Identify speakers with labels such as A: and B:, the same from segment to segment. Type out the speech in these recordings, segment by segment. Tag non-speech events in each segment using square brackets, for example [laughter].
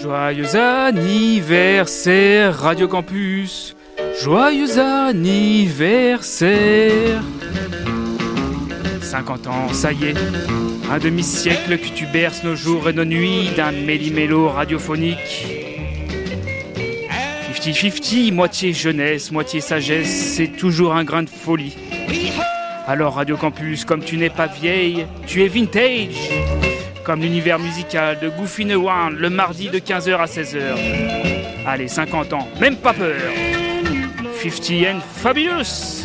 A: Joyeux anniversaire Radio Campus. Joyeux anniversaire. 50 ans, ça y est. Un demi-siècle que tu berces nos jours et nos nuits d'un méli-mélo radiophonique. 50-50, moitié jeunesse, moitié sagesse, c'est toujours un grain de folie. Alors Radio Campus, comme tu n'es pas vieille, tu es vintage Comme l'univers musical de Goofy One, le mardi de 15h à 16h. Allez, 50 ans, même pas peur. 50 and Fabulous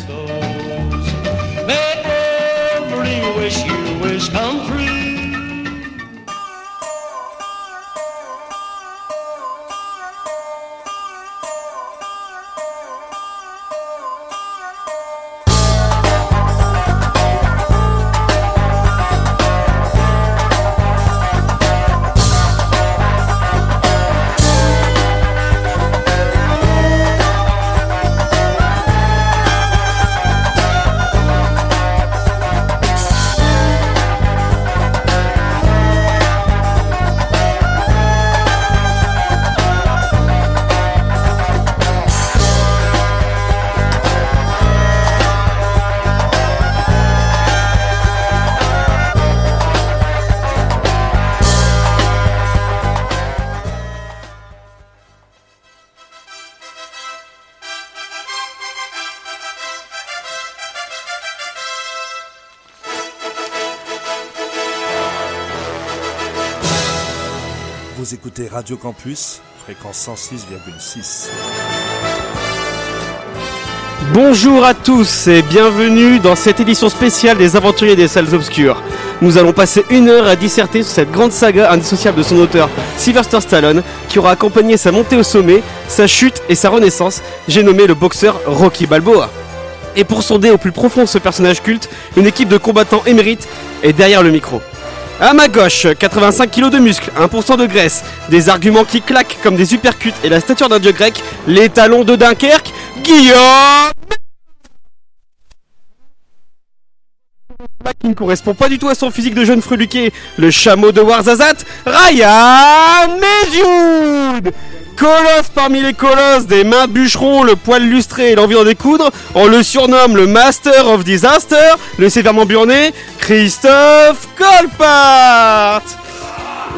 B: Radio Campus, fréquence 106,6.
C: Bonjour à tous et bienvenue dans cette édition spéciale des Aventuriers des Salles Obscures. Nous allons passer une heure à disserter sur cette grande saga indissociable de son auteur, Sylvester Stallone, qui aura accompagné sa montée au sommet, sa chute et sa renaissance. J'ai nommé le boxeur Rocky Balboa. Et pour sonder au plus profond ce personnage culte, une équipe de combattants émérites est derrière le micro. À ma gauche, 85 kg de muscles, 1% de graisse, des arguments qui claquent comme des uppercuts et la stature d'un dieu grec, les talons de Dunkerque, Guillaume qui ne correspond pas du tout à son physique de jeune freluqué, le chameau de Warzazat, Ryan Medioud Colosse parmi les colosses, des mains bûcherons, le poil lustré et l'envie d'en découdre, on le surnomme le Master of Disaster, le sévèrement burné, Christophe Colpart.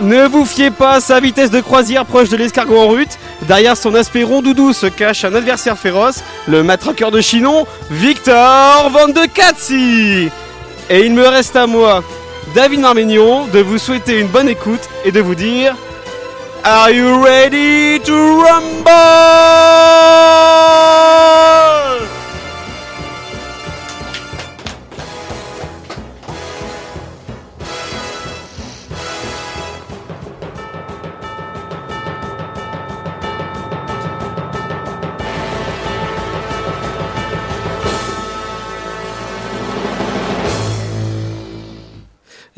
C: Ne vous fiez pas à sa vitesse de croisière proche de l'escargot en rute, derrière son aspect rond doudou se cache un adversaire féroce, le matraqueur de Chinon, Victor Van de Katsi Et il me reste à moi, David Marmignon, de vous souhaiter une bonne écoute et de vous dire... Are you ready to rumble?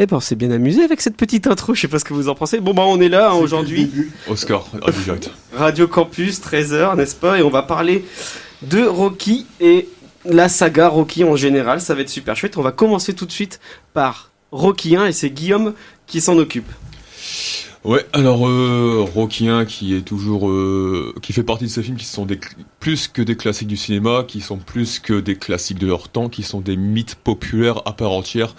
C: Eh ben, on s'est bien amusé avec cette petite intro. Je sais pas ce que vous en pensez. Bon, bah, on est là hein, aujourd'hui.
D: Oscar, Radio Direct.
C: Radio Campus, 13h, n'est-ce pas? Et on va parler de Rocky et la saga Rocky en général. Ça va être super chouette. On va commencer tout de suite par Rocky 1 et c'est Guillaume qui s'en occupe.
D: Ouais, alors euh, Rocky 1 qui est toujours euh, qui fait partie de ces films qui sont des, plus que des classiques du cinéma, qui sont plus que des classiques de leur temps, qui sont des mythes populaires à part entière,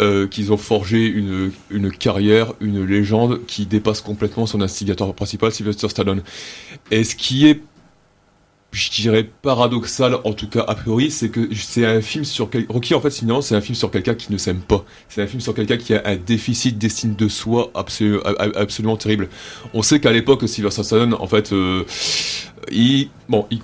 D: euh, qu'ils ont forgé une, une carrière, une légende qui dépasse complètement son instigateur principal, Sylvester Stallone. Et ce qui est je dirais paradoxal en tout cas a priori c'est que c'est un film sur quel... Rocky en fait sinon c'est un film sur quelqu'un qui ne s'aime pas c'est un film sur quelqu'un qui a un déficit d'estime de soi absolument terrible on sait qu'à l'époque Sylvester Stallone en fait euh, il bon il,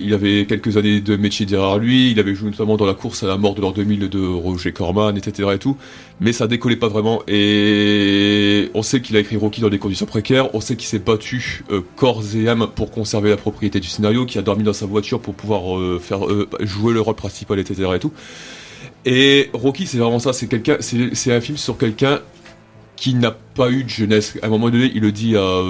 D: il, avait quelques années de métier derrière lui il avait joué notamment dans la course à la mort de l'an 2000 de Roger Corman etc et tout. Mais ça décollait pas vraiment et on sait qu'il a écrit Rocky dans des conditions précaires on sait qu'il s'est battu euh, corps et âme pour conserver la propriété du scénario qui a dormi dans sa voiture pour pouvoir euh, faire euh, jouer le rôle principal etc et tout. Et Rocky c'est vraiment ça c'est quelqu'un c'est un film sur quelqu'un qui n'a pas eu de jeunesse. À un moment donné il le dit à,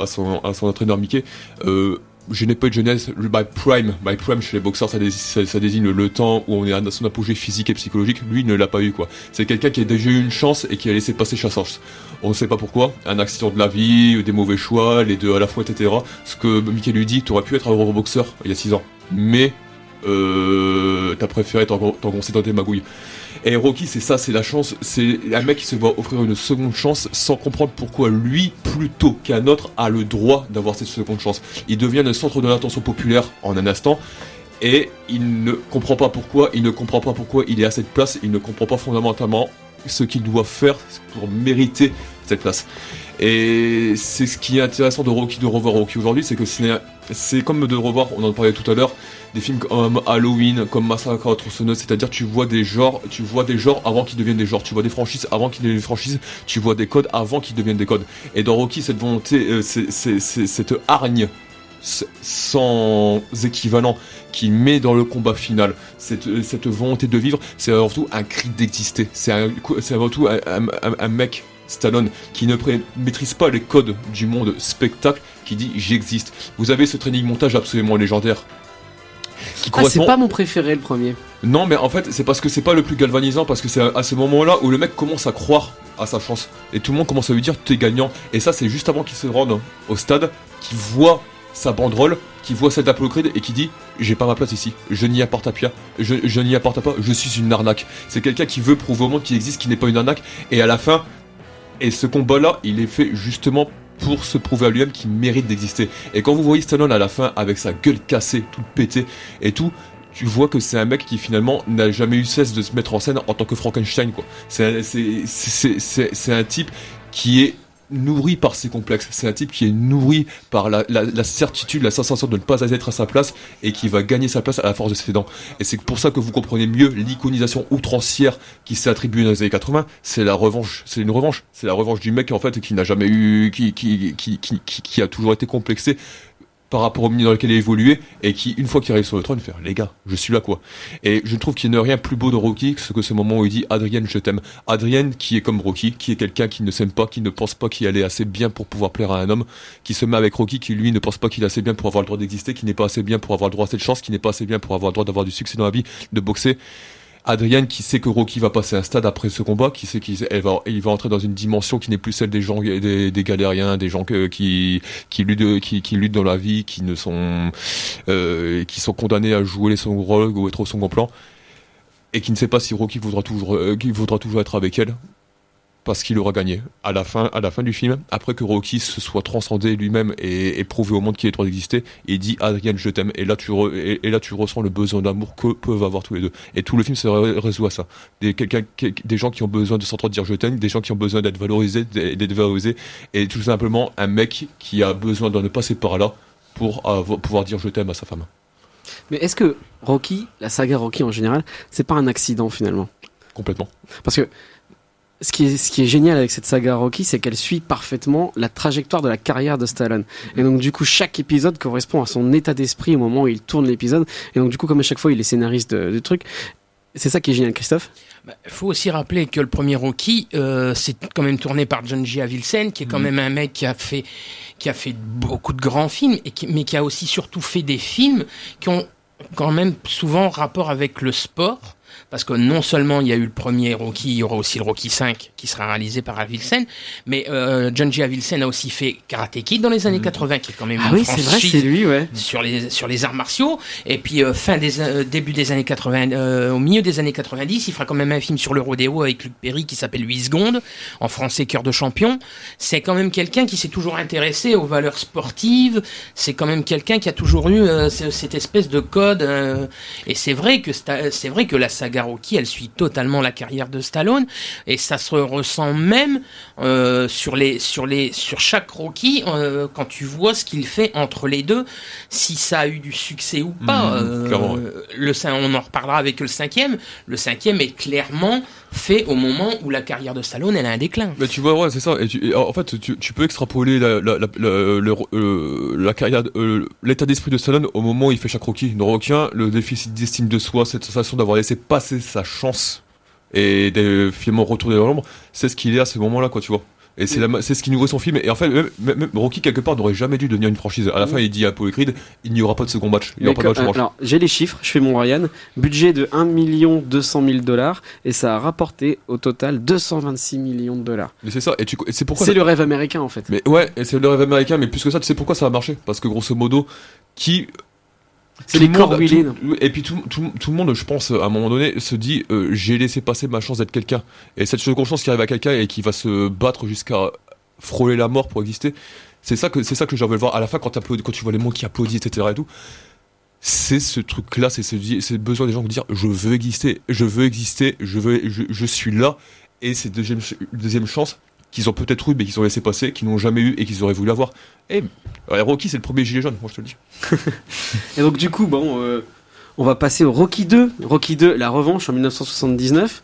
D: à son à son entraîneur Mickey euh, je n'ai pas eu de jeunesse. By prime, by prime chez les boxeurs, ça, dé- ça- ça désigne le temps où on est à son apogée physique et psychologique. Lui, il ne l'a pas eu, quoi. C'est quelqu'un qui a déjà eu une chance et qui a laissé passer sa chance. On ne sait pas pourquoi. Un accident de la vie, des mauvais choix, les deux à la fois, etc. Ce que Mickey lui dit, tu aurais pu être un gros boxeur il y a 6 ans. Mais, euh, t'as préféré t'en- t'engoncer dans tes magouilles. Et Rocky, c'est ça, c'est la chance. C'est un mec qui se voit offrir une seconde chance sans comprendre pourquoi lui, plutôt qu'un autre, a le droit d'avoir cette seconde chance. Il devient le centre de l'attention populaire en un instant. Et il ne comprend pas pourquoi, il ne comprend pas pourquoi il est à cette place, il ne comprend pas fondamentalement ce qu'il doit faire pour mériter cette place. Et c'est ce qui est intéressant de Rocky, de revoir Rocky aujourd'hui, c'est que c'est c'est comme de revoir, on en parlait tout à l'heure, des films comme Halloween, comme Massacre à la tronçonneuse, c'est-à-dire tu vois des genres, tu vois des genres avant qu'ils deviennent des genres, tu vois des franchises avant qu'ils deviennent des franchises, tu vois des codes avant qu'ils deviennent des codes. Et dans Rocky, cette volonté, euh, cette hargne sans équivalent qui met dans le combat final cette, euh, cette volonté de vivre, c'est avant tout un cri d'exister. C'est avant tout un mec, Stallone, qui ne maîtrise pas les codes du monde spectacle, qui dit j'existe. Vous avez ce training montage absolument légendaire. Qui
C: Ah, c'est pas mon préféré le premier.
D: non, mais en fait, c'est parce que c'est pas le plus galvanisant, parce que c'est à ce moment-là où le mec commence à croire à sa chance. Et tout le monde commence à lui dire t'es gagnant. Et ça, c'est juste avant qu'il se rende au stade, qu'il voit sa banderole, qu'il voit celle d'Apollo Creed et qui dit j'ai pas ma place ici, je n'y apporte à Pia, je, je n'y apporte pas, je suis une arnaque. C'est quelqu'un qui veut prouver au monde qu'il existe, qu'il n'est pas une arnaque. Et à la fin, et ce combat-là, il est fait justement pour se prouver à lui-même qu'il mérite d'exister. Et quand vous voyez Stallone à la fin avec sa gueule cassée, toute pétée et tout, tu vois que c'est un mec qui finalement n'a jamais eu cesse de se mettre en scène en tant que Frankenstein quoi. C'est un type qui est nourri par ses complexes. C'est un type qui est nourri par la, la, la certitude, la sensation de ne pas être à sa place et qui va gagner sa place à la force de ses dents. Et c'est pour ça que vous comprenez mieux l'iconisation outrancière qui s'est attribuée dans les années 80. C'est la revanche. C'est une revanche. C'est la revanche du mec en fait qui n'a jamais eu, qui, qui, qui, qui, qui, a toujours été complexé par rapport au milieu dans lequel il a évolué et qui, une fois qu'il arrive sur le trône, fait les gars, je suis là quoi. Et je trouve qu'il n'y a rien plus beau de Rocky que ce, que ce moment où il dit Adrienne, je t'aime. Adrienne, qui est comme Rocky, qui est quelqu'un qui ne s'aime pas, qui ne pense pas qu'il allait assez bien pour pouvoir plaire à un homme, qui se met avec Rocky, qui lui ne pense pas qu'il est assez bien pour avoir le droit d'exister, qui n'est pas assez bien pour avoir le droit à cette chance, qui n'est pas assez bien pour avoir le droit d'avoir du succès dans la vie, de boxer. Adrienne qui sait que Rocky va passer un stade après ce combat, qui sait qu'il va, il entrer dans une dimension qui n'est plus celle des gens, des, galériens, des gens qui, qui luttent, qui, luttent dans la vie, qui ne sont, euh, qui sont condamnés à jouer les rôle ou être au second plan, et qui ne sait pas si Rocky voudra toujours, euh, voudra toujours être avec elle, parce qu'il aura gagné à la fin, à la fin du film, après que Rocky se soit transcendé lui-même et, et prouvé au monde qu'il est droit d'exister, il dit Adrienne, je t'aime, et là tu re- et, et là tu ressens le besoin d'amour que peuvent avoir tous les deux. Et tout le film se ré- résout à ça. Des, des gens qui ont besoin de s'entendre dire je t'aime, des gens qui ont besoin d'être valorisés, d'être valorisés, et tout simplement un mec qui a besoin de ne passer par là pour avoir- pouvoir dire je t'aime à sa femme.
C: Mais est-ce que Rocky, la saga Rocky en général, c'est pas un accident finalement?
D: Complètement.
C: Parce que ce qui, est, ce qui est génial avec cette saga Rocky, c'est qu'elle suit parfaitement la trajectoire de la carrière de Stallone. Et donc du coup, chaque épisode correspond à son état d'esprit au moment où il tourne l'épisode. Et donc du coup, comme à chaque fois, il est scénariste de- du truc. C'est ça qui est génial, Christophe?
E: Il Bah, faut aussi rappeler que le premier Rocky, euh, c'est quand même tourné par John G. Avildsen, qui est quand même un mec qui a fait qui a fait beaucoup de grands films, et qui, mais qui a aussi surtout fait des films qui ont quand même souvent rapport avec le sport. Parce que non seulement il y a eu le premier Rocky, il y aura aussi le Rocky 5 qui sera réalisé par Avildsen, mais euh, John G. Avildsen a aussi fait Karate Kid dans les années 80, qui est quand même
C: Ah
E: une
C: oui, c'est vrai,
E: franchise
C: c'est lui, ouais.
E: sur les sur les arts martiaux et puis euh, fin des euh, début des années 80 euh, au milieu des années 90 il fera quand même un film sur le rodéo avec Luc Perry qui s'appelle 8 secondes en français cœur de champion c'est quand même quelqu'un qui s'est toujours intéressé aux valeurs sportives c'est quand même quelqu'un qui a toujours eu ce- cette espèce de code et c'est vrai que c'est vrai que la saga Rocky elle suit totalement la carrière de Stallone et ça se ressent même euh, sur les sur les sur chaque Rocky euh, quand tu vois ce qu'il fait entre les deux si ça a eu du succès ou pas.
D: Mhm,
E: Euh, le on en reparlera avec le cinquième. Le cinquième est clairement fait au moment où la carrière de Stallone elle a un déclin.
D: Mais tu vois, ouais, c'est ça. Et, tu- et en fait, tu, tu peux extrapoler la, la, la, la, carrière, l'état d'esprit de Stallone au moment où il fait chaque Rocky. Dans Rocky 1, le déficit d'estime de soi, cette sensation d'avoir laissé passer sa chance et de finalement retourner dans l'ombre, c'est ce qu'il est à ce moment-là, quoi, tu vois. Et c'est ce qui nourrit son film. Et en fait, même, Rocky, quelque part, n'aurait jamais dû devenir une franchise. À la fin, il dit à Paul Creed il n'y aura pas de second match. Il n'y aura pas de match
C: alors, j'ai les chiffres, je fais mon Ryan. Budget de 1 200 000 dollars et ça a rapporté au total 226 millions de dollars.
D: Mais c'est ça. Et, tu- et c'est pourquoi.
C: C'est le rêve américain en fait.
D: Mais ouais, et c'est le rêve américain. Mais plus que ça, tu sais pourquoi ça a marché? Parce que grosso modo, qui.
C: C'est les corps huilés.
D: Et puis tout, tout, tout le monde, je pense, à un moment donné, se dit euh, j'ai laissé passer ma chance d'être quelqu'un. Et cette seconde chance qui arrive à quelqu'un et qui va se battre jusqu'à frôler la mort pour exister, c'est ça que c'est ça que j'ai envie de voir. À la fin, quand, quand tu vois les mots qui applaudissent, etc. et tout, c'est ce truc-là, c'est ce, besoin des gens de dire je veux exister, je veux exister, je veux, je, je suis là. Et deuxième ch- deuxième chance qu'ils ont peut-être eu, mais qu'ils ont laissé passer, qu'ils n'ont jamais eu et qu'ils auraient voulu avoir. Et ouais, Rocky, c'est le premier gilet jaune, moi je te le dis. [laughs]
C: Et donc du coup, bon, euh, on va passer au Rocky 2. Rocky 2, la revanche en 1979,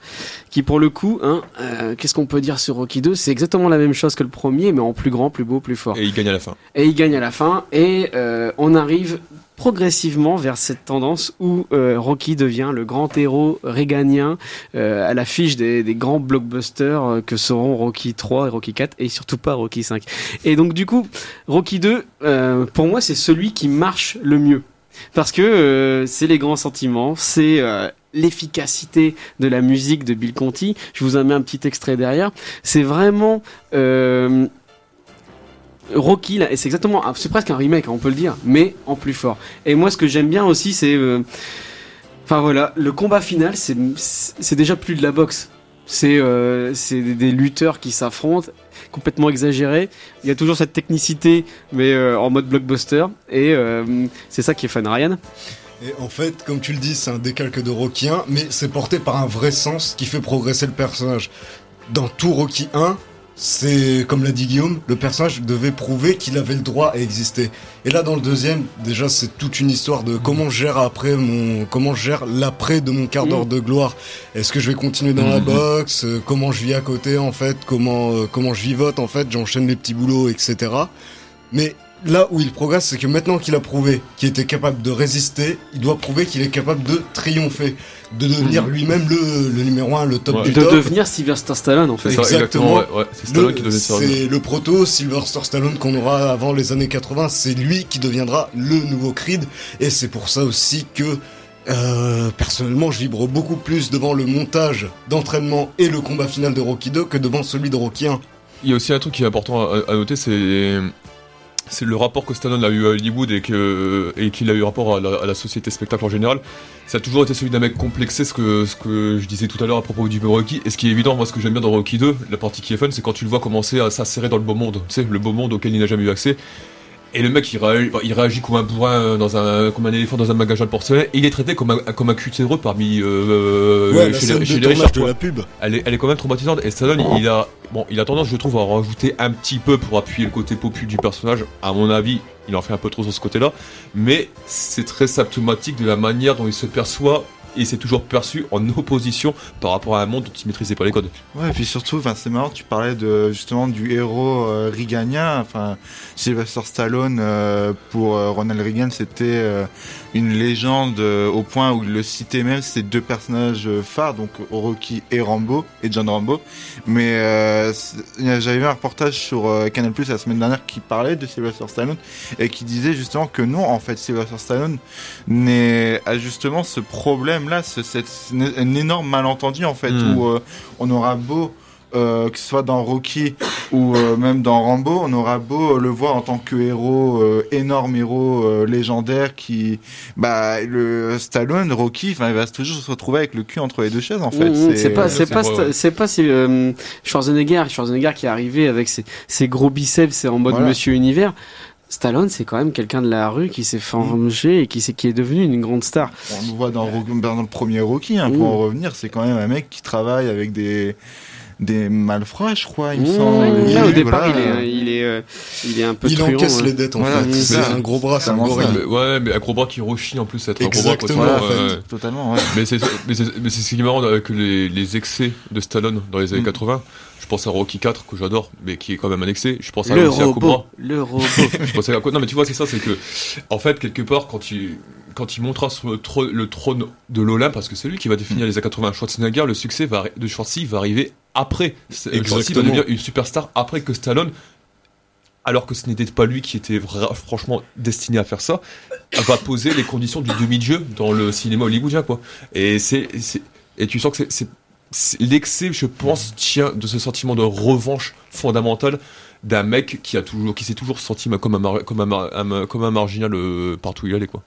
C: qui pour le coup, hein, euh, qu'est-ce qu'on peut dire sur Rocky 2 C'est exactement la même chose que le premier, mais en plus grand, plus beau, plus fort.
D: Et il gagne à la fin.
C: Et il gagne à la fin, et euh, on arrive progressivement vers cette tendance où euh, Rocky devient le grand héros réganien euh, à l'affiche des, des grands blockbusters euh, que seront Rocky 3 et Rocky 4 et surtout pas Rocky 5. Et donc du coup, Rocky 2, euh, pour moi, c'est celui qui marche le mieux. Parce que c'est les grands sentiments, c'est l'efficacité de la musique de Bill Conti. Je vous en mets un petit extrait derrière. C'est vraiment Rocky, là, et c'est exactement, c'est presque un remake, hein, on peut le dire, mais en plus fort. Et moi, ce que j'aime bien aussi, c'est, euh, enfin voilà, le combat final, c'est, déjà plus de la boxe. C'est, euh, des, lutteurs qui s'affrontent, complètement exagérés. Il y a toujours cette technicité, mais euh, en mode blockbuster. Et c'est ça qui est fun, Ryan.
F: Et en fait, comme tu le dis, c'est un décalque de Rocky 1, mais c'est porté par un vrai sens qui fait progresser le personnage. Dans tout Rocky 1, c'est, comme l'a dit Guillaume, le personnage devait prouver qu'il avait le droit à exister. Et là, dans le deuxième, déjà, c'est toute une histoire de comment je gère après mon, comment je gère l'après de mon quart d'heure de gloire. Est-ce que je vais continuer dans la
D: Mhm.
F: boxe? Euh, Comment je vis à côté, en fait? Comment, euh, comment je vivote, en fait? J'enchaîne les petits boulots, etc. Mais là où il progresse, c'est que maintenant qu'il a prouvé qu'il était capable de résister, il doit prouver qu'il est capable de triompher, de devenir lui-même le, le numéro un, le top
D: Ouais.
F: du
C: De
F: top.
C: devenir Sylvester Stallone, en fait.
D: C'est ça,
F: Exactement.
D: exactement. ouais, ouais. C'est Stallone qui
F: C'est le proto Sylvester Stallone qu'on aura avant les années 80. C'est lui qui deviendra le nouveau Creed. Et c'est pour ça aussi que, euh, personnellement, je vibre beaucoup plus devant le montage d'entraînement et le combat final de Rocky 2 que devant celui de Rocky 1.
D: Il y a aussi un truc qui est important à, à noter, c'est c'est le rapport que Stallone a eu à Hollywood et qu'il a eu rapport à la, société spectacle en général. Ça a toujours été celui d'un mec complexé, ce que ce que je disais tout à l'heure à propos du Rocky. Et ce qui est évident, moi, ce que j'aime bien dans Rocky 2, la partie qui est fun, c'est quand tu le vois commencer à s'insérer dans le beau monde, tu sais, le beau monde auquel il n'a jamais eu accès. Et le mec, il, réagit, il réagit comme un bourrin euh, dans un, comme un éléphant dans un magasin de porcelaine. Et il est traité comme un, comme un cutéreux parmi euh,
F: ouais, la
D: chez, les, chez
F: de
D: les
F: de la pub.
D: elle est, elle est quand même traumatisante. Et Stallone, il a, bon, il a tendance, je trouve, à en rajouter un petit peu pour appuyer le côté popu du personnage. À mon avis, il en fait un peu trop sur ce côté-là. Mais c'est très symptomatique de la manière dont il se perçoit. Et il s'est toujours perçu en opposition par rapport à un monde dont il maîtrisait pas les codes.
G: Ouais, et puis surtout, c'est marrant, tu parlais de justement du héros euh. Enfin, Sylvester Stallone euh, pour euh, Ronald Reagan, c'était euh, une légende euh, au point où il le citait même ces deux personnages euh, phares, donc Rocky et Rambo et John Rambo. Mais euh, j'avais vu un reportage sur euh, Canal Plus la semaine dernière qui parlait de Sylvester Stallone et qui disait justement que non, en fait, Sylvester Stallone n'est a justement ce problème-là, ce, cette, un énorme malentendu en fait
D: Mm.
G: où euh, on aura beau euh, que ce soit dans Rocky ou euh, même dans Rambo, on aura beau le voir en tant que héros, euh, énorme héros euh, légendaire qui, bah, le Stallone, Rocky, enfin, il va toujours se retrouver avec le cul entre les deux chaises en fait.
C: Mmh, c'est pas, c'est pas, c'est pas c'est, euh, Schwarzenegger, Schwarzenegger qui est arrivé avec ses, ses gros biceps, c'est en mode
G: Voilà.
C: Monsieur Univers. Stallone, c'est quand même quelqu'un de la rue qui s'est formé et qui, s'est- qui est devenu une grande star.
G: On le voit dans, Rocky- dans le premier Rocky, hein,
C: Mm.
G: pour en revenir, c'est quand même un mec qui travaille avec des des malfrats, je crois, il me
C: Mmh,
G: semble.
C: au départ,
G: voilà.
C: il est, il est, euh, il est un peu
F: Il
C: truand,
F: encaisse
C: ouais.
F: les dettes en
G: Voilà,
F: fait.
G: c'est
F: un gros bras, c'est un gorille.
D: Mais, ouais, mais Acrobat qui rechie en plus, être un gros bras. vois,
F: en fait.
D: ouais.
G: Totalement, ouais.
D: Mais c'est mais c'est mais c'est ce qui est marrant avec les, les excès de Stallone dans les années
G: Mm.
D: 80. Je pense à Rocky 4 que j'adore, mais qui est quand même un excès. Je pense à
C: Le
D: aussi à Cobra.
C: robot, le robot. [laughs]
D: Je pensais à quoi Non, mais tu vois, c'est ça, c'est que, en fait, quelque part, quand il, quand il montera sur le, trône- le trône de l'Olympe, parce que c'est lui qui va définir les années 80, Schwarzenegger, le succès va, de Schwarzy va arriver après. Schwarzenegger va devenir une superstar après que Stallone, alors que ce n'était pas lui qui était vra- franchement destiné à faire ça, va poser les conditions du demi-dieu dans le cinéma hollywoodien, quoi. Et c'est, c'est- et tu sens que c'est- l'excès, je pense, tient de ce sentiment de revanche fondamentale d'un mec qui a toujours, qui s'est toujours senti comme un, mar- comme marginal euh, partout où il allait, quoi.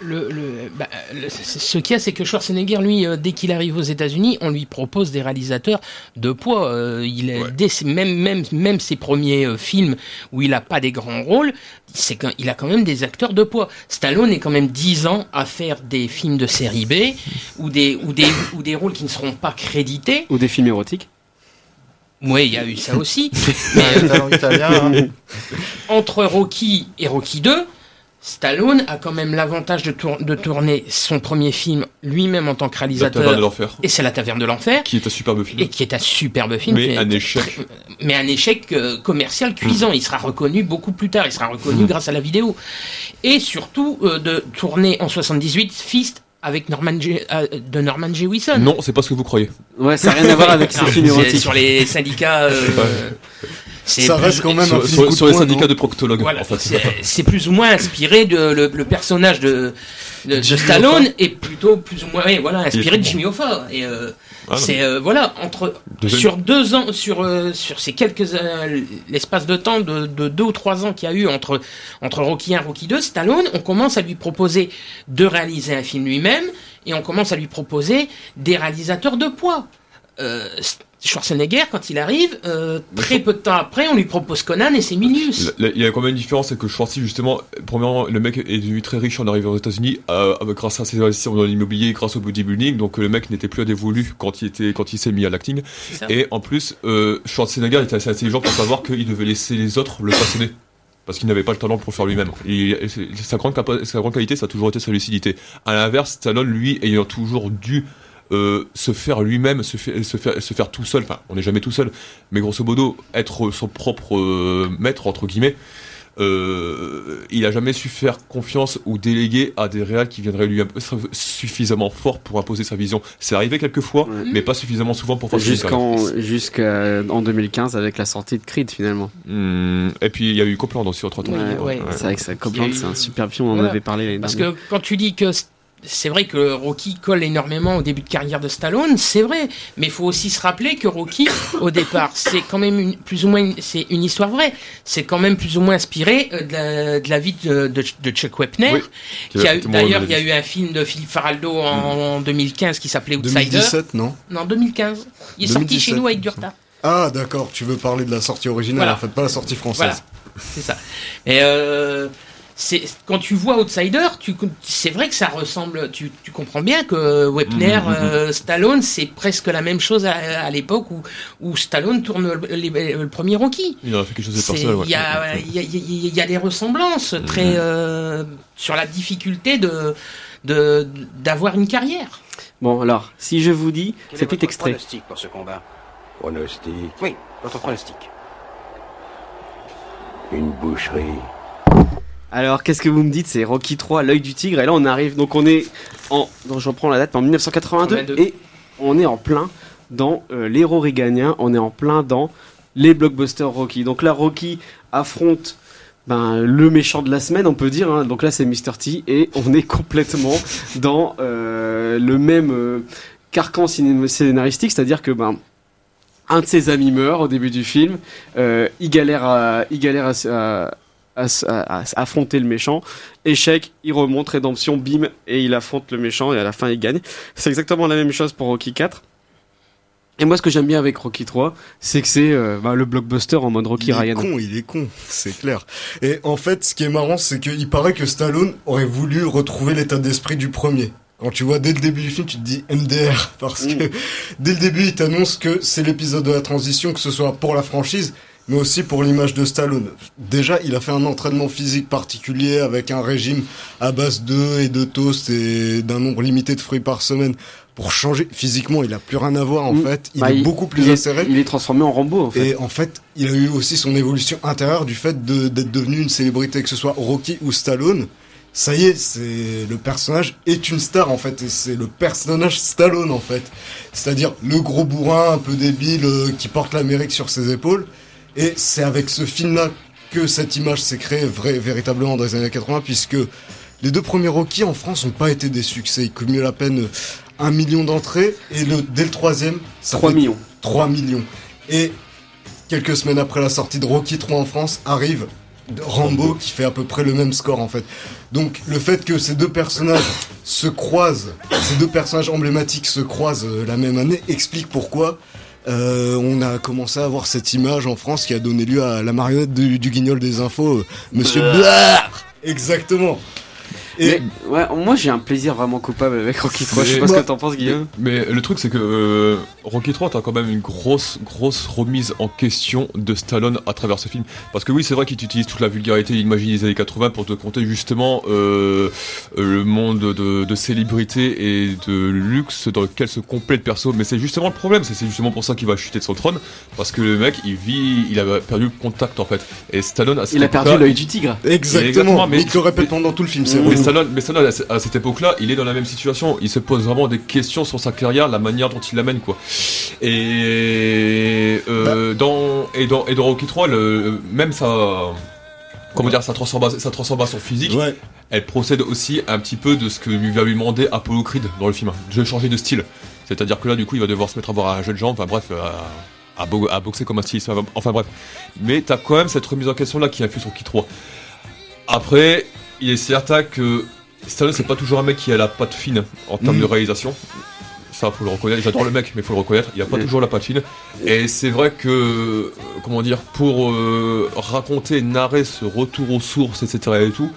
E: Le, le- bah, le- ce qu'il y a, c'est que Schwarzenegger, lui, euh, dès qu'il arrive aux États-Unis, on lui propose des réalisateurs de poids. Euh, il est,
D: Ouais.
E: dès ses- même, même, même ses premiers euh, films où il n'a pas des grands rôles, c'est il a quand même des acteurs de poids. Stallone est quand même 10 ans à faire des films de série B ou des, ou des, ou des rôles qui ne seront pas crédités.
C: Ou des films érotiques.
E: Oui, il y a eu ça aussi. [laughs] Mais
G: italien. hein.
E: entre Rocky et Rocky 2, Stallone a quand même l'avantage de, tour- de tourner son premier film lui-même en tant que
D: La taverne de
E: réalisateur.
D: l'enfer,
E: Et c'est La Taverne de l'Enfer.
D: qui est un superbe film.
E: Et qui est un superbe film.
D: Mais un échec.
E: très- mais un échec euh, commercial cuisant. Il sera reconnu beaucoup plus tard. Il sera reconnu
D: Mm.
E: grâce à la vidéo. Et surtout euh, de tourner en 78 Fist avec Norman J- euh, de Norman J. Wilson.
D: Non, c'est pas ce que vous croyez.
C: Ouais, ça n'a rien à voir avec [laughs] ces films érotiques.
E: sur les syndicats. euh, c'est
F: Ça
E: plus-
F: reste quand même un
D: Sur,
F: film
D: sur- sur les syndicats
F: non
D: de proctologues,
E: Voilà,
D: en fait.
E: c'est- c'est plus ou moins inspiré de le, le personnage de, de, de
F: Jimmy
E: Stallone
F: Hoffa.
E: est plutôt plus ou moins ouais, voilà inspiré de. Jimmy Hoffa et euh,
D: Ah,
E: c'est euh, voilà entre
D: Deuxième-
E: sur deux ans sur euh, sur ces quelques euh, l'espace de temps de, de deux ou trois ans qu'il y a eu entre entre Rocky 1 et Rocky 2 Stallone on commence à lui proposer de réaliser un film lui-même et on commence à lui proposer des réalisateurs de poids. Euh, Schwarzenegger, quand il arrive, euh, très peu de temps après, on lui propose Conan et c'est Milius.
D: Il y a quand même une différence, c'est que Schwarzy, justement, premièrement, le mec est devenu très riche en arrivant aux États-Unis, euh, grâce à ses investissements dans l'immobilier, grâce au bodybuilding, donc euh, le mec n'était plus à dévolu quand il était, quand il s'est mis à l'acting. Et en plus, euh, Schwarzenegger était assez intelligent pour savoir qu'il devait laisser les autres le façonner. Parce qu'il n'avait pas le talent pour le faire lui-même. Sa grande, sa grande qualité, ça a toujours été sa lucidité. À l'inverse, Stallone, lui, ayant toujours dû euh, se faire lui-même, se, faire, se faire tout seul, enfin, on n'est jamais tout seul, mais grosso modo, être son propre euh, maître, entre guillemets, euh, il a jamais su faire confiance ou déléguer à des réals qui viendraient lui suffisamment fort pour imposer sa vision. C'est arrivé quelquefois,
C: Ouais.
D: mais pas suffisamment souvent pour faire ce
C: Jusqu'en jusqu'en 2015 avec la sortie de Creed finalement.
D: Hmm, et puis il y a eu Copland aussi entre temps.
E: Ouais, ouais.
C: C'est vrai que ça, Copland, c'est un super film, on en
E: Voilà.
C: avait parlé l'année
E: Parce que quand tu dis que c'est vrai que Rocky colle énormément au début de carrière de Stallone, c'est vrai. Mais il faut aussi se rappeler que Rocky, au départ, c'est quand même une, plus ou moins une, c'est une histoire vraie. C'est quand même plus ou moins inspiré euh, de la, de la vie de, de, de Chuck Wepner.
D: Oui,
E: D'ailleurs, il y a eu un film de Philippe Faraldo en, en 2015 qui s'appelait Outsider.
F: 2017, non?
E: Non, 2015. Il est sorti
F: 2017.
E: chez nous avec du retard.
F: Ah, d'accord, tu veux parler de la sortie originale,
E: Voilà.
F: en fait, pas la sortie française.
E: Voilà, c'est ça. Et euh, quand tu vois Outsider, tu, c'est vrai que ça ressemble. Tu, tu comprends bien que Wepner,
D: Mhm, mhm.
E: euh, Stallone, c'est presque la même chose à, à l'époque où, où Stallone tourne le, les- le premier Rocky.
D: Il en a fait quelque chose de personnel. ouais.
E: Il y, a, y, y y des ressemblances très euh, sur la difficulté de de- d'avoir une carrière.
C: Bon, alors, si je vous dis,
H: Quel
C: c'est
H: est
C: petit extrait.
H: pronostic pour ce combat
I: Pronostic,
H: Oui, votre pronostic.
I: une boucherie.
C: Alors, qu'est-ce que vous me dites? C'est Rocky 3, l'œil du tigre. Et là, on arrive. Donc, on est en. Donc, je reprends la date, en 1982.
E: 82.
C: Et on est en plein dans euh, l'héros réganien. On est en plein dans les blockbusters Rocky. Donc là, Rocky affronte ben, le méchant de la semaine, on peut dire. hein. Donc là, c'est Mr. T. Et on est complètement dans euh, le même euh, carcan scénaristique. C'est-à-dire que. Ben, un de ses amis meurt au début du film. Euh, il galère à, il galère à, à- à, à- à affronter le méchant. Échec, il remonte, rédemption, bim, et il affronte le méchant, et à la fin, il gagne. C'est exactement la même chose pour Rocky 4. Et moi, ce que j'aime bien avec Rocky 3, c'est que c'est euh, bah, le blockbuster en mode Rocky
F: il est
C: Ryan.
F: con, il est con, c'est clair. Et en fait, ce qui est marrant, c'est qu'il paraît que Stallone aurait voulu retrouver l'état d'esprit du premier. Quand tu vois dès le début du film, tu te dis MDR, parce que dès le début, il t'annonce que c'est l'épisode de la transition, que ce soit pour la franchise, mais aussi pour l'image de Stallone. Déjà, il a fait un entraînement physique particulier avec un régime à base d'œufs et de toast et d'un nombre limité de fruits par semaine. Pour changer physiquement, il a plus rien à voir en
C: Mm.
F: fait. Il
C: Bah,
F: est beaucoup plus
C: il est-
F: acéré.
C: Il est transformé en Rambo, en fait.
F: Et en fait, il a eu aussi son évolution intérieure du fait de- d'être devenu une célébrité, que ce soit Rocky ou Stallone. ça y est, c'est le personnage est une star en fait, et c'est le personnage Stallone en fait. C'est-à-dire le gros bourrin un peu débile euh, qui porte l'Amérique sur ses épaules. Et c'est avec ce film-là que cette image s'est créée vrai, véritablement dans les années 80, puisque les deux premiers Rocky en France n'ont pas été des succès. Ils cumulent à peine un million d'entrées, et le, dès le troisième, ça
C: 3
F: fait
C: millions.
F: 3 millions. Et quelques semaines après la sortie de Rocky 3 en France, arrive Rambo qui fait à peu près le même score en fait. Donc le fait que ces deux personnages se croisent, ces deux personnages emblématiques se croisent euh, la même année explique pourquoi euh, on a commencé à avoir cette image en France qui a donné lieu à la marionnette du, du guignol des infos, euh, Monsieur. Exactement. Et
C: Mais, ouais, moi j'ai un plaisir vraiment coupable avec Rocky 3. Je sais
D: Mais-
C: pas ce que t'en penses, Guillaume.
D: Mais le truc, c'est que euh, Rocky 3, t'as quand même une grosse, grosse remise en question de Stallone à travers ce film. Parce que oui, c'est vrai qu'il utilise toute la vulgarité et des années 80 pour te conter justement euh, le monde de, de célébrité et de luxe dans lequel se complète le perso. Mais c'est justement le problème, c'est c'est justement pour ça qu'il va chuter de son trône. Parce que le mec, il vit, il a perdu le contact en fait. Et Stallone, à cette
C: Il a perdu l'œil du tigre.
F: exactement,
D: Exactement, mais-
F: il te le répète pendant tout le film, c'est
C: Mais
D: mais. Stallone, mais Stallone, à ce- à cette époque-là, il est dans la même situation. Il se pose vraiment des questions sur sa carrière, la manière dont il l'amène, quoi. Et euh, dans et dans et dans Rocky 3, le, même sa comment dire sa transformation, sa transformation physique,
F: Ouais.
D: elle procède aussi un petit peu de ce que lui va lui demander Apollo Creed dans le film, de changer de style. C'est-à-dire que là, du coup, il va devoir se mettre à avoir un jeu de jambes, enfin bref, à, à, bo- à boxer comme un styliste, enfin, bref. Mais t'as quand même cette remise en question là qui influe sur Rocky 3. Après, il est certain que Stallone, c'est pas toujours un mec qui a la patte fine en termes
F: Mm.
D: de réalisation. Ça, faut le reconnaître. J'adore le mec, mais faut le reconnaître. Il a pas toujours la patte fine. Et c'est vrai que, euh, comment dire, pour euh, raconter, narrer ce retour aux sources, etc. et tout,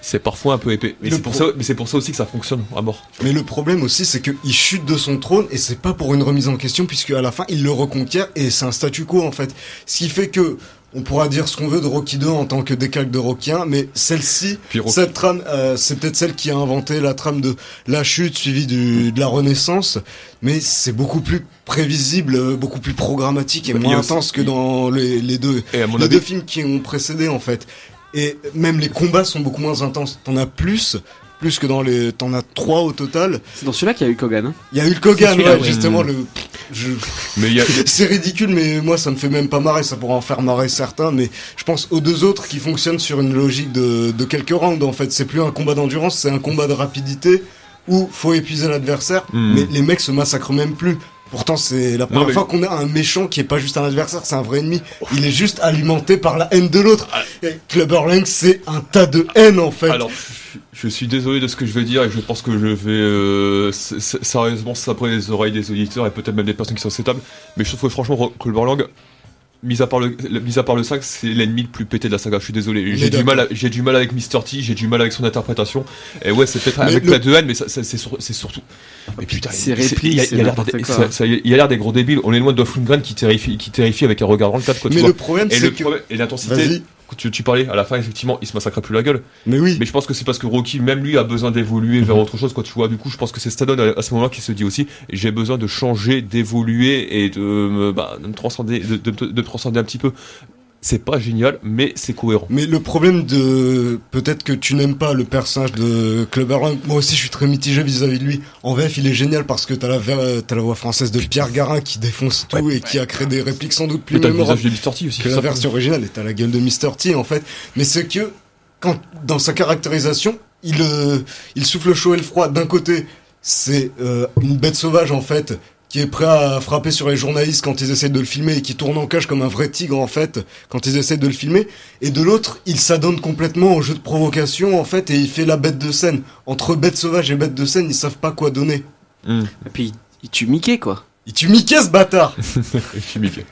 D: c'est parfois un peu épais. Mais c'est pour, ça, mais c'est pour ça aussi que ça fonctionne à mort.
F: Mais le problème aussi, c'est qu'il chute de son trône et c'est pas pour une remise en question, puisque à la fin, il le reconquiert et c'est un statu quo en fait. Ce qui fait que on pourra dire ce qu'on veut de Rocky 2 en tant que décalque de Rocky 1, mais celle-ci, cette trame, euh, c'est peut-être celle qui a inventé la trame de la chute suivie du, de la renaissance, mais c'est beaucoup plus prévisible, euh, beaucoup plus programmatique et
D: Bah,
F: moins
D: aussi-
F: intense que dans les, les deux les
D: avis,
F: deux films qui ont précédé en fait. Et même les combats sont beaucoup moins intenses. T'en as plus, plus que dans les. T'en as trois au total.
C: C'est dans celui-là qu'il y a eu Kogan. Hein.
F: Il y a eu le Kogan,
E: celui-là,
F: ouais,
E: ouais.
F: justement le. je-
D: mais il y a, [laughs]
F: C'est ridicule, mais moi ça me fait même pas marrer. Ça pourrait en faire marrer certains, mais je pense aux deux autres qui fonctionnent sur une logique de, de quelques rounds. En fait, c'est plus un combat d'endurance, c'est un combat de rapidité où faut épuiser l'adversaire.
D: Hmm.
F: Mais les mecs se massacrent même plus. Pourtant, c'est la première
D: mais-
F: fois qu'on a un méchant qui est pas juste un adversaire, c'est un vrai ennemi. Il est juste alimenté par la haine de l'autre. Et Clubber Lang, c'est un tas de haine en fait.
D: Alors, je, suis désolé de ce que je vais dire et je pense que je vais euh, sérieusement sabrer les oreilles des auditeurs et peut-être même des personnes qui sont à cette table. Mais je trouve que franchement, Clubberlang, mis à part le, le- mis à part le 5, c'est l'ennemi le plus pété de la saga. Je suis désolé. J'ai du, mal j'ai du mal avec Mr. T, j'ai du mal avec son interprétation. Et ouais, c'est peut-être
F: Mais
D: avec
F: le-
D: la de haine, mais ça- ça- c'est sur- c'est surtout. Mais putain, il-
C: répliques,
D: il y a-
C: c'est
D: il a l'air des- gros débiles. On est loin de Dolph qui terrifie, qui terrifie avec un regard dans le cadre.
F: Mais le problème, c'est
D: le
F: que.
D: problème- et l'intensité. Tu, tu parlais à la fin, effectivement, il se massacre plus la gueule.
F: Mais oui.
D: Mais je pense que c'est parce que Rocky, même lui, a besoin d'évoluer vers autre chose, quoi, tu vois. Du coup, je pense que c'est Stallone à, à ce moment-là qui se dit aussi, j'ai besoin de changer, d'évoluer et de me, bah, de me transcender, de, de- de- de me transcender un petit peu. C'est pas génial, mais c'est cohérent.
F: Mais le problème de peut-être que tu n'aimes pas le personnage de Clubber Lang. Moi aussi, je suis très mitigé vis-à-vis de lui. En VF, il est génial parce que t'as la ver- t'as la voix française de Pierre Garin qui défonce tout et qui a créé des répliques sans doute plus
D: Mais t'as le
F: mémorables
D: de Mr. T aussi.
F: que la version originale. Et t'as la gueule de Mr. T en fait. Mais c'est que quand dans sa caractérisation, il euh, il souffle le chaud et le froid. D'un côté, c'est euh, une bête sauvage en fait qui est prêt à frapper sur les journalistes quand ils essaient de le filmer et qui tourne en cage comme un vrai tigre en fait quand ils essaient de le filmer et de l'autre il s'adonne complètement au jeu de provocation en fait et il fait la bête de scène entre bête sauvage et bête de scène ils savent pas quoi donner
D: Hum.
C: Et puis, il tue Mickey, quoi.
F: il tue Mickey ce bâtard [laughs]
D: Je suis Mickey.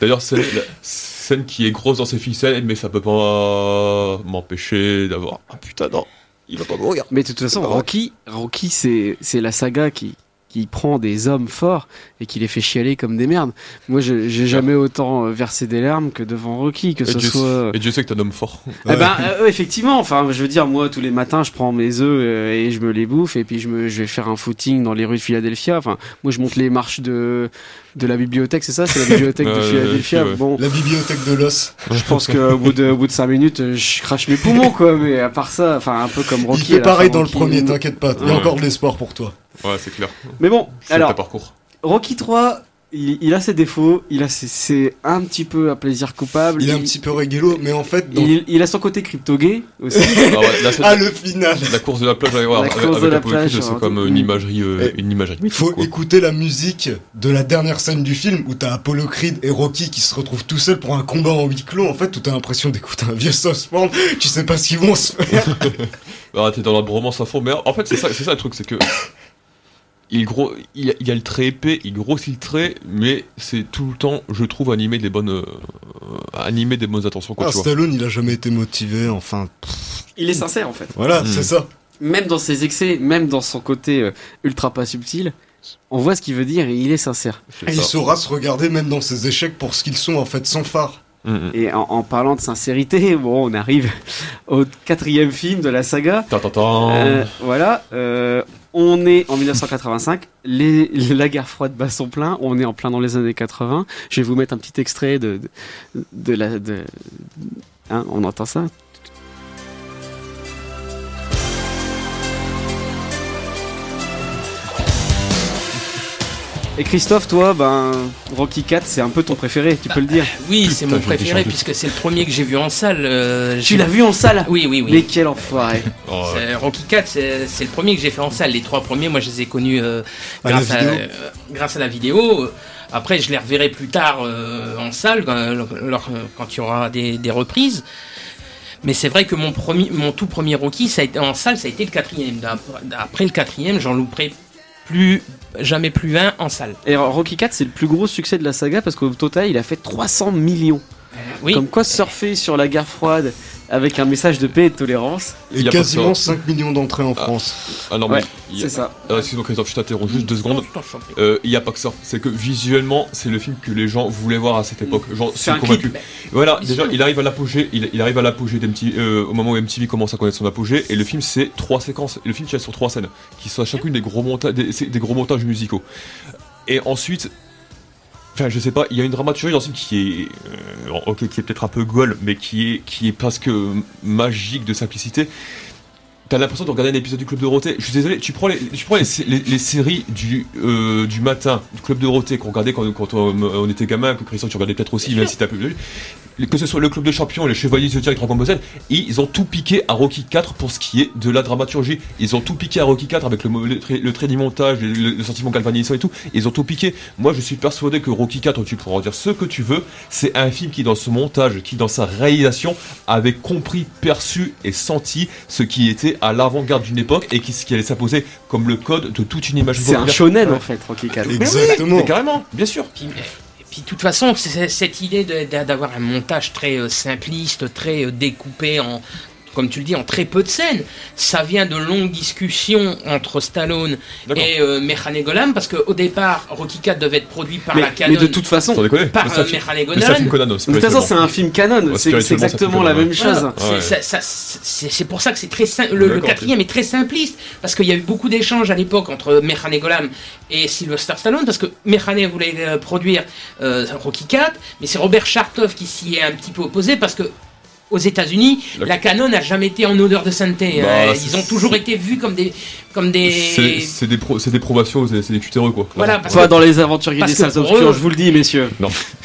D: D'ailleurs, c'est la scène qui est grosse dans ses ficelles, mais ça peut pas m'empêcher d'avoir. Ah putain, non, il va pas mourir.
C: Mais de toute façon. Rocky, Rocky c'est c'est la saga qui, qui prend des hommes forts et qui les fait chialer comme des merdes. Moi, je- j'ai jamais autant euh, versé des larmes que devant Rocky, que
D: Et
C: ce
D: Dieu,
C: soit.
D: et Dieu sait que t'es un homme fort.
C: Eh ben, euh, effectivement, enfin, je veux dire, moi, tous les matins, je prends mes œufs euh, et je me les bouffe, et puis je, me, je vais faire un footing dans les rues de Philadelphia. Enfin, moi, je monte les marches de, de la bibliothèque, c'est ça? C'est la bibliothèque de Philadelphia.
D: ouais.
C: Bon,
F: La bibliothèque de l'os.
C: je pense qu'au bout de, au bout de 5 minutes, euh, je crache mes poumons, quoi. Mais à part ça, enfin, un peu comme Rocky.
F: Il fait pareil dans le premier, t'inquiète pas. Il y a
D: Ouais.
F: encore de l'espoir pour toi.
D: Ouais, c'est clair.
C: Mais bon,
D: C'est
C: alors,
D: ta parcours.
C: Rocky 3, il, il a ses défauts, il a ses, c'est un petit peu un plaisir coupable.
F: Il est un petit peu régalo, mais en fait,
C: il, il a son côté crypto-gay aussi. [laughs]
D: Ah ouais, la,
F: ah le final.
D: la course de la plage, avec, avec,
C: course de
D: avec
C: la
D: Apollo Creed,
C: plage,
D: c'est
C: alors,
D: comme une imagerie, euh, une imagerie mythique,
F: Faut
D: quoi.
F: écouter la musique de la dernière scène du film où t'as Apollo Creed et Rocky qui se retrouvent tout seuls pour un combat en huis clos. En fait, tout t'as l'impression d'écouter un vieux porn. Tu sais pas ce qu'ils vont se faire. [laughs]
D: Ah, t'es dans la bromance à fond. Mais en fait, c'est ça, c'est ça le truc, c'est que. Il, gros, il, a- il a le trait épais, il grossit le trait, mais c'est tout le temps, je trouve, animé des bonnes, euh, animé des bonnes attentions, quoi,
F: Ah,
D: tu vois.
F: Stallone, il a jamais été motivé. Enfin,
C: il est sincère en fait.
F: voilà,
D: Mm.
F: c'est ça.
C: Même dans ses excès, même dans son côté euh, ultra pas subtil, on voit ce qu'il veut dire et il est sincère.
F: Et il saura se regarder même dans ses échecs pour ce qu'ils sont en fait, sans phare.
D: Mm, mm.
C: Et en, en parlant de sincérité, bon, on arrive [laughs] au quatrième film de la saga.
D: Ta, ta, ta.
C: Euh, voilà, euh, on est en 1985, les, la guerre froide bat son plein, on est en plein dans les années 80. Je vais vous mettre un petit extrait de, de, la... De, hein, on entend ça Et Christophe, toi, ben, Rocky 4, c'est un peu ton préféré, tu peux le dire.
E: Oui, c'est mon préféré puisque c'est le premier que j'ai vu en salle. euh,
C: Tu l'as vu en salle?
E: Oui, oui, oui.
C: Mais quel enfoiré [laughs]
D: Oh, ouais.
E: Rocky 4, c'est c'est le premier que j'ai fait en salle. Les trois premiers, moi, je les ai connus euh,
F: À la
E: grâce, à,
F: vidéo.
E: euh, grâce à la vidéo. Après, je les reverrai plus tard euh, en salle, quand, il y aura des, des reprises. Mais c'est vrai que mon, premier, mon tout premier Rocky, ça a été, en salle, ça a été le quatrième. Après le quatrième, j'en louperai plus, jamais plus un en salle.
C: Et Rocky 4, c'est le plus gros succès de la saga parce qu'au total, il a fait 300 millions.
E: Oui,
C: Comme quoi, surfer sur la guerre froide avec un message de paix et de tolérance,
F: Et
D: Il y a pas
F: quasiment
D: que ça.
F: 5 millions d'entrées en
D: Ah.
F: France.
D: Ah non,
C: Ouais,
D: mais. a-
C: c'est ça.
D: Ah, excuse-moi, Christophe, je t'interromps juste deux secondes. Euh, Il y a pas que ça. C'est que visuellement, c'est le film que les gens voulaient voir à cette époque. Genre,
C: C'est
D: convaincu.
C: clip.
D: Voilà, déjà, il arrive à l'apogée. Il, il arrive à l'apogée euh, au moment où MTV commence à connaître son apogée. Et le film, c'est trois séquences. Le film tient sur trois scènes, qui sont à chacune des gros montages, des gros montages musicaux. Et ensuite. Enfin, je sais pas, il y a une dramaturgie dans ce film qui est, euh, ok, qui est peut-être un peu goal, mais qui est, qui est presque magique de simplicité. T'as l'impression de regarder un épisode du Club Dorothée. Je suis désolé, tu prends les, tu prends les, les- les séries du, euh, du matin du Club Dorothée qu'on regardait quand, quand on, on était gamin, que Christian tu regardais peut-être aussi, même si t'as plus. Que ce soit le Club de Champions, les Chevaliers du Zodiac, Dragon Ball Z, ils ont tout piqué à Rocky 4 pour ce qui est de la dramaturgie. Ils ont tout piqué à Rocky 4 avec le, le, trait, le trait du montage, le, le- le sentiment galvanisant et tout. Ils ont tout piqué. Moi, je suis persuadé que Rocky 4, tu pourras en dire ce que tu veux, c'est un film qui, dans ce montage, qui, dans sa réalisation, avait compris, perçu et senti ce qui était à l'avant-garde d'une époque et qui, ce qui allait s'imposer comme le code de toute une image
C: C'est un shonen en fait, Rocky 4.
D: Mais oui,
F: Exactement.
D: mais carrément, bien sûr.
E: De toute façon, cette idée d'avoir un montage très euh, simpliste, très euh, découpé en, comme tu le dis, en très peu de scènes, ça vient de longues discussions entre Stallone et euh, Golan, parce qu'au départ, Rocky 4 devait être produit par
C: Mais,
E: la
C: mais
E: Canon,
C: de toute façon,
E: par
D: Mais
E: euh,
D: mais
E: Golan.
D: Conan, non,
C: de toute
D: pas
C: façon, c'est un film canon,
D: Ouais,
C: c'est exactement la même chose.
E: Voilà.
D: Ouais.
E: C'est- pour ça que c'est très le, quatrième est très simpliste parce qu'il y a eu beaucoup d'échanges à l'époque entre Mechane Golan et Sylvester Stallone parce que Mechane voulait euh, produire euh, Rocky 4 mais c'est Robert Chartov qui s'y est un petit peu opposé parce que aux États-Unis,
D: La-
E: la Canon n'a jamais été en odeur de sainteté.
D: Bah,
E: Euh,
D: c'est-
E: ils ont toujours été vus comme des comme
D: C'est
E: des
D: c'est des, pro- c'est des probations, c'est des cutéreux quoi.
E: voilà parce
C: Pas
E: que
C: dans les aventuriers
E: parce
C: des salles obscures, je vous le dis, messieurs.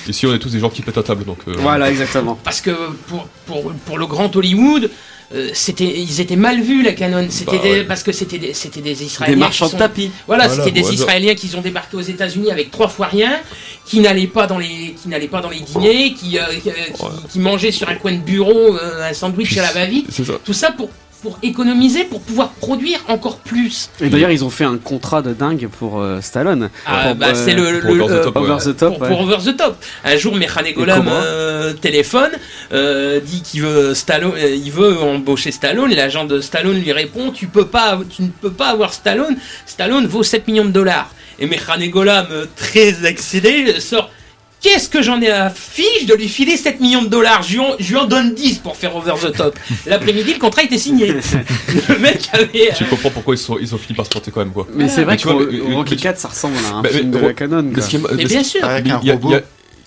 D: Ici on est tous des gens qui pètent à table donc. euh,
C: Voilà, exactement.
E: parce que pour, pour, pour le grand Hollywood, euh, c'était, ils étaient mal vus la Canon. C'était
D: Bah,
E: des-
D: ouais.
E: parce que c'était des, c'était des Israéliens.
C: Des marchands
E: qui
C: de
E: sont-
C: tapis.
E: Voilà,
F: Voilà,
E: c'était des. Israéliens qui ont débarqué aux États-Unis avec trois fois rien, qui n'allaient pas dans les, qui n'allaient pas dans les dîners, qui, euh, qui, qui-
D: Ouais.
E: qui mangeaient sur un coin de bureau euh, un sandwich à la va-vite. Tout ça pour pour économiser, pour pouvoir produire encore plus.
C: Et d'ailleurs, ils ont fait un contrat de dingue pour euh, Stallone.
E: Ah,
C: Pour,
E: bah,
C: euh,
E: c'est le,
D: pour
E: le-
D: Over the Top,
C: Over
D: ouais.
C: the top.
E: pour,
C: ouais.
E: pour Over the Top. Un jour, Mechane Golam euh, téléphone, euh, dit qu'il veut Stallone, euh, il veut embaucher Stallone. Et l'agent de Stallone lui répond "Tu peux pas, tu ne peux pas avoir Stallone. Stallone vaut 7 millions de dollars." Et Mechane Golam, très excédé, sort. Qu'est-ce que j'en ai à fiche de lui filer 7 millions de dollars? Je lui, en, je lui en donne 10 pour faire over the top. L'après-midi, le contrat était signé. [laughs] Le mec avait.
D: Tu comprends pourquoi ils, sont, ils ont fini par se planter quand même quoi.
C: Mais c'est vrai
D: tu
C: que Rocky
D: mais-
C: 4 ça ressemble à un
D: Mais-
C: film
D: mais-
C: de la canon.
D: Mais
E: bien sûr.
G: Avec un
D: il y a-
G: robot.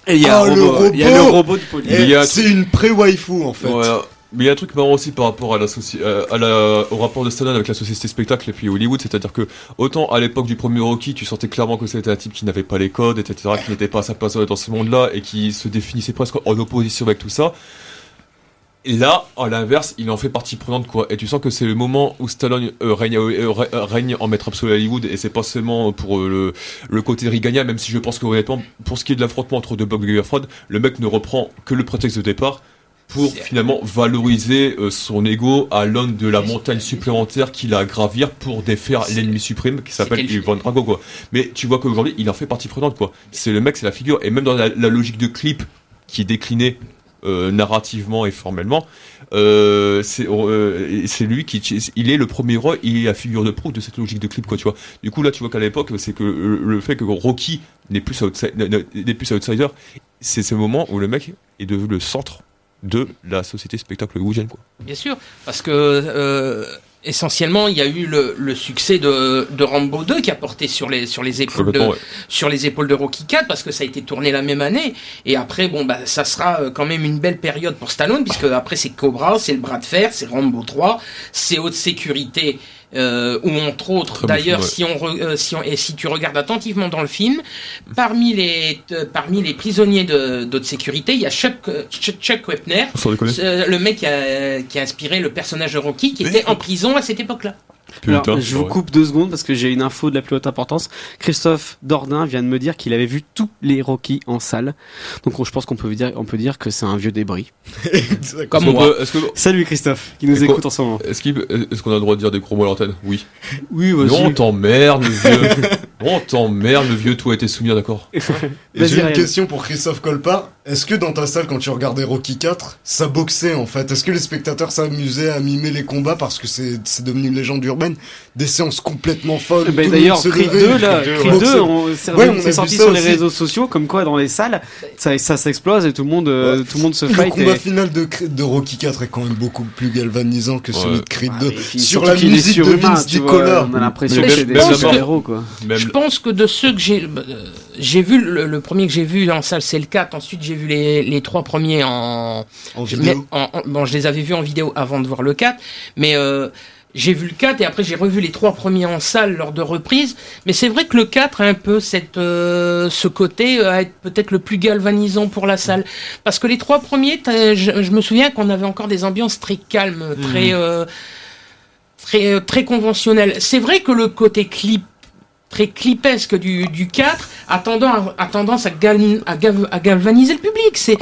D: il y a-
F: le
C: robot, il y a le
F: robot
C: robot de police.
F: C'est une pré-waifu en fait.
D: Voilà. Mais il y a un truc marrant aussi par rapport euh, au rapport de Stallone avec la société spectacle et puis Hollywood, c'est-à-dire que autant à l'époque du premier Rocky, tu sentais clairement que c'était un type qui n'avait pas les codes, etc., qui n'était pas à sa place dans ce monde-là et qui se définissait presque en opposition avec tout ça. Et là, à l'inverse, il en fait partie prenante, quoi. Et tu sens que c'est le moment où Stallone euh, règne, euh, rè- règne en maître absolu à Hollywood, et c'est pas seulement pour le, le côté Rigania, même si je pense que honnêtement, pour ce qui est de l'affrontement entre deux guerre froide, le mec ne reprend que le prétexte de départ pour finalement valoriser euh, son ego à l'aune de la montagne supplémentaire qu'il a à gravir pour défaire l'ennemi suprême qui s'appelle Ivan Drago, quoi. Mais tu vois qu'aujourd'hui, il en fait partie prenante, quoi. C'est le mec, c'est la figure, et même dans la, la logique de clip qui est déclinée euh, narrativement et formellement, euh, c'est euh, lui qui il est le premier roi, il est la figure de proue de cette logique de clip quoi tu vois. Du coup là tu vois qu'à l'époque c'est que le, fait que Rocky n'est plus outside- n'est plus outsider, c'est ce moment où le mec est devenu le centre de la société spectacle hollywoodienne quoi.
E: Bien sûr, parce que euh, essentiellement, il y a eu le, le succès de, de Rambo 2 qui a porté sur les, sur, les épaules de,
D: ouais.
E: sur les épaules de Rocky 4 parce que ça a été tourné la même année. Et après, bon, bah, ça sera euh, quand même une belle période pour Stallone puisque après c'est Cobra, c'est le bras de fer, c'est Rambo 3, c'est haute sécurité. Euh, où entre autres, d'ailleurs, si on, re- euh, si on et si tu regardes attentivement dans le film, parmi les euh, parmi les prisonniers de d'haute sécurité, il y a Chuck Chuck, Wepner, le mec qui a, qui a inspiré le personnage de Rocky, qui était en prison à cette époque-là.
C: Alors, je vous coupe deux secondes parce que j'ai une info de la plus haute importance. Christophe Dordain vient de me dire qu'il avait vu tous les Rocky en salle. Donc on- je pense qu'on peut dire, on peut dire que c'est un vieux débris.
E: Comme
D: Est-ce qu'on
E: moi.
D: peut- Est-ce que
C: Salut Christophe, qui nous écoute en ce moment.
D: est-ce qu'on a le droit de dire des gros mots à l'antenne? Oui. [laughs]
C: Oui,
D: Mais on t'emmerde le vieux. [laughs] on t'emmerde le vieux, tout a été soumis, d'accord [laughs]
C: Vas-y,
F: j'ai une question pour Christophe Colpart. Est-ce que dans ta salle, quand tu regardais Rocky 4, ça boxait en fait? Est-ce que les spectateurs s'amusaient à mimer les combats parce que c'est c'est devenu une légende urbaine? Des séances complètement folles.
C: Ben
F: le
C: d'ailleurs,
F: monde se
C: Creed
F: levait,
C: 2, là,
F: Creed
C: Creed 2,
F: boxait.
C: on- c'est
F: Ouais, on
C: c'est sorti sur les
F: aussi.
C: réseaux sociaux, comme quoi dans les salles, ça, ça s'explose et tout le monde, euh, tout le monde se
F: Le
C: fight.
F: combat
C: et-
F: final de, de Rocky 4 est quand même beaucoup plus galvanisant que celui
D: Ouais.
F: de Creed
C: Ah,
F: 2.
C: mais puis
F: Sur la musique de Vince Nicola.
C: On a l'impression
D: Mais
C: que c'est des
D: même
C: super
D: la-
C: héros, quoi.
E: Je pense que de ceux que j'ai, euh, j'ai vu le, le premier que j'ai vu en salle, c'est le 4. Ensuite, j'ai vu les, les trois premiers en,
F: En vidéo.
E: mais en- en- bon, je les avais vus en vidéo avant de voir le 4, mais euh, j'ai vu le 4 et après j'ai revu les trois premiers en salle lors de reprises. Mais c'est vrai que le 4 a un peu cette, euh, ce côté euh, à être peut-être le plus galvanisant pour la salle. Parce que les trois premiers, je, je me souviens qu'on avait encore des ambiances très calmes, très, euh, très, euh, très conventionnelles. C'est vrai que le côté clip très clipesque du, du 4 a tendance à, a tendance à, gal- à, gal- à galvaniser le public c'est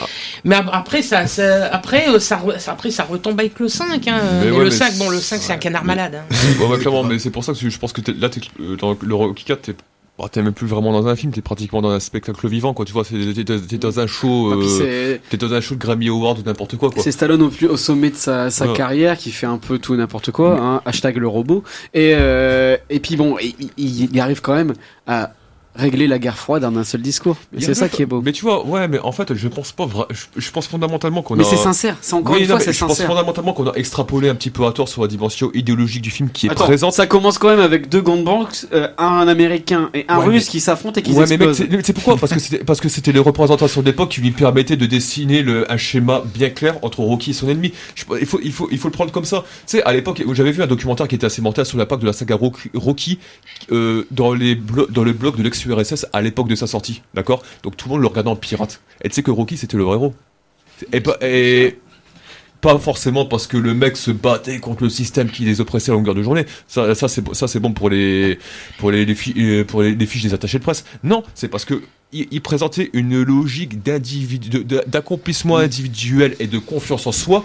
E: mais ap- après ça, ça- après euh, ça, après ça retombe avec le 5 hein.
D: Mais
E: Et
D: ouais,
E: le
D: mais
E: 5 bon le
D: c'est-
E: 5 c'est un canard malade hein. [laughs]
D: Ouais, ouais, clairement, mais c'est pour ça que je pense que là, euh, dans le Rocky 4, t'es, bah, t'es même plus vraiment dans un film, t'es pratiquement dans un spectacle vivant, quoi. Tu vois, t'es, dans un show,
C: Ah,
D: euh, t'es dans un show de Grammy Award ou n'importe quoi, quoi.
C: C'est Stallone au, plus, au sommet de sa, sa
D: Ouais.
C: carrière qui fait un peu tout et n'importe quoi, hein, hashtag le robot. Et, euh, et puis bon, il, il- il arrive quand même à régler la guerre froide en un seul discours. C'est ça qui est beau.
D: Mais tu vois, ouais, mais en fait, je pense pas, vra- je, je pense fondamentalement qu'on
C: Mais
D: a.
C: c'est sincère, c'est encore
D: Oui,
C: une
D: non,
C: fois,
D: mais
C: c'est
D: je pense
C: sincère.
D: fondamentalement qu'on a extrapolé un petit peu à tort sur la dimension idéologique du film qui est
C: Attends,
D: présente.
C: ça commence quand même avec deux gangbangs, euh, un américain et un
D: Ouais,
C: russe
D: mais-
C: qui s'affrontent et qui
D: Ouais, mais
C: explosent.
D: c'est c'est pourquoi? Parce que c'était parce que c'était les représentations d'époque qui lui permettaient de dessiner le, un schéma bien clair entre Rocky et son ennemi. Je- il faut il faut il faut le prendre comme ça. Tu sais, à l'époque, j'avais vu un documentaire qui était assez mortel sur l'impact de la saga Rocky, Rocky, euh, dans les dans le blog de l'ex-URSS à l'époque de sa sortie, d'accord? Donc tout le monde le regardait en pirate. Et tu sais que Rocky c'était le vrai héros. Et pas forcément parce que le mec se battait contre le système qui les oppressait à longueur de journée. Ça, ça c'est bon pour les pour les, euh, pour les, fiches des attachés de presse. Non, c'est parce que il, présentait une logique d'accomplissement individuel et de confiance en soi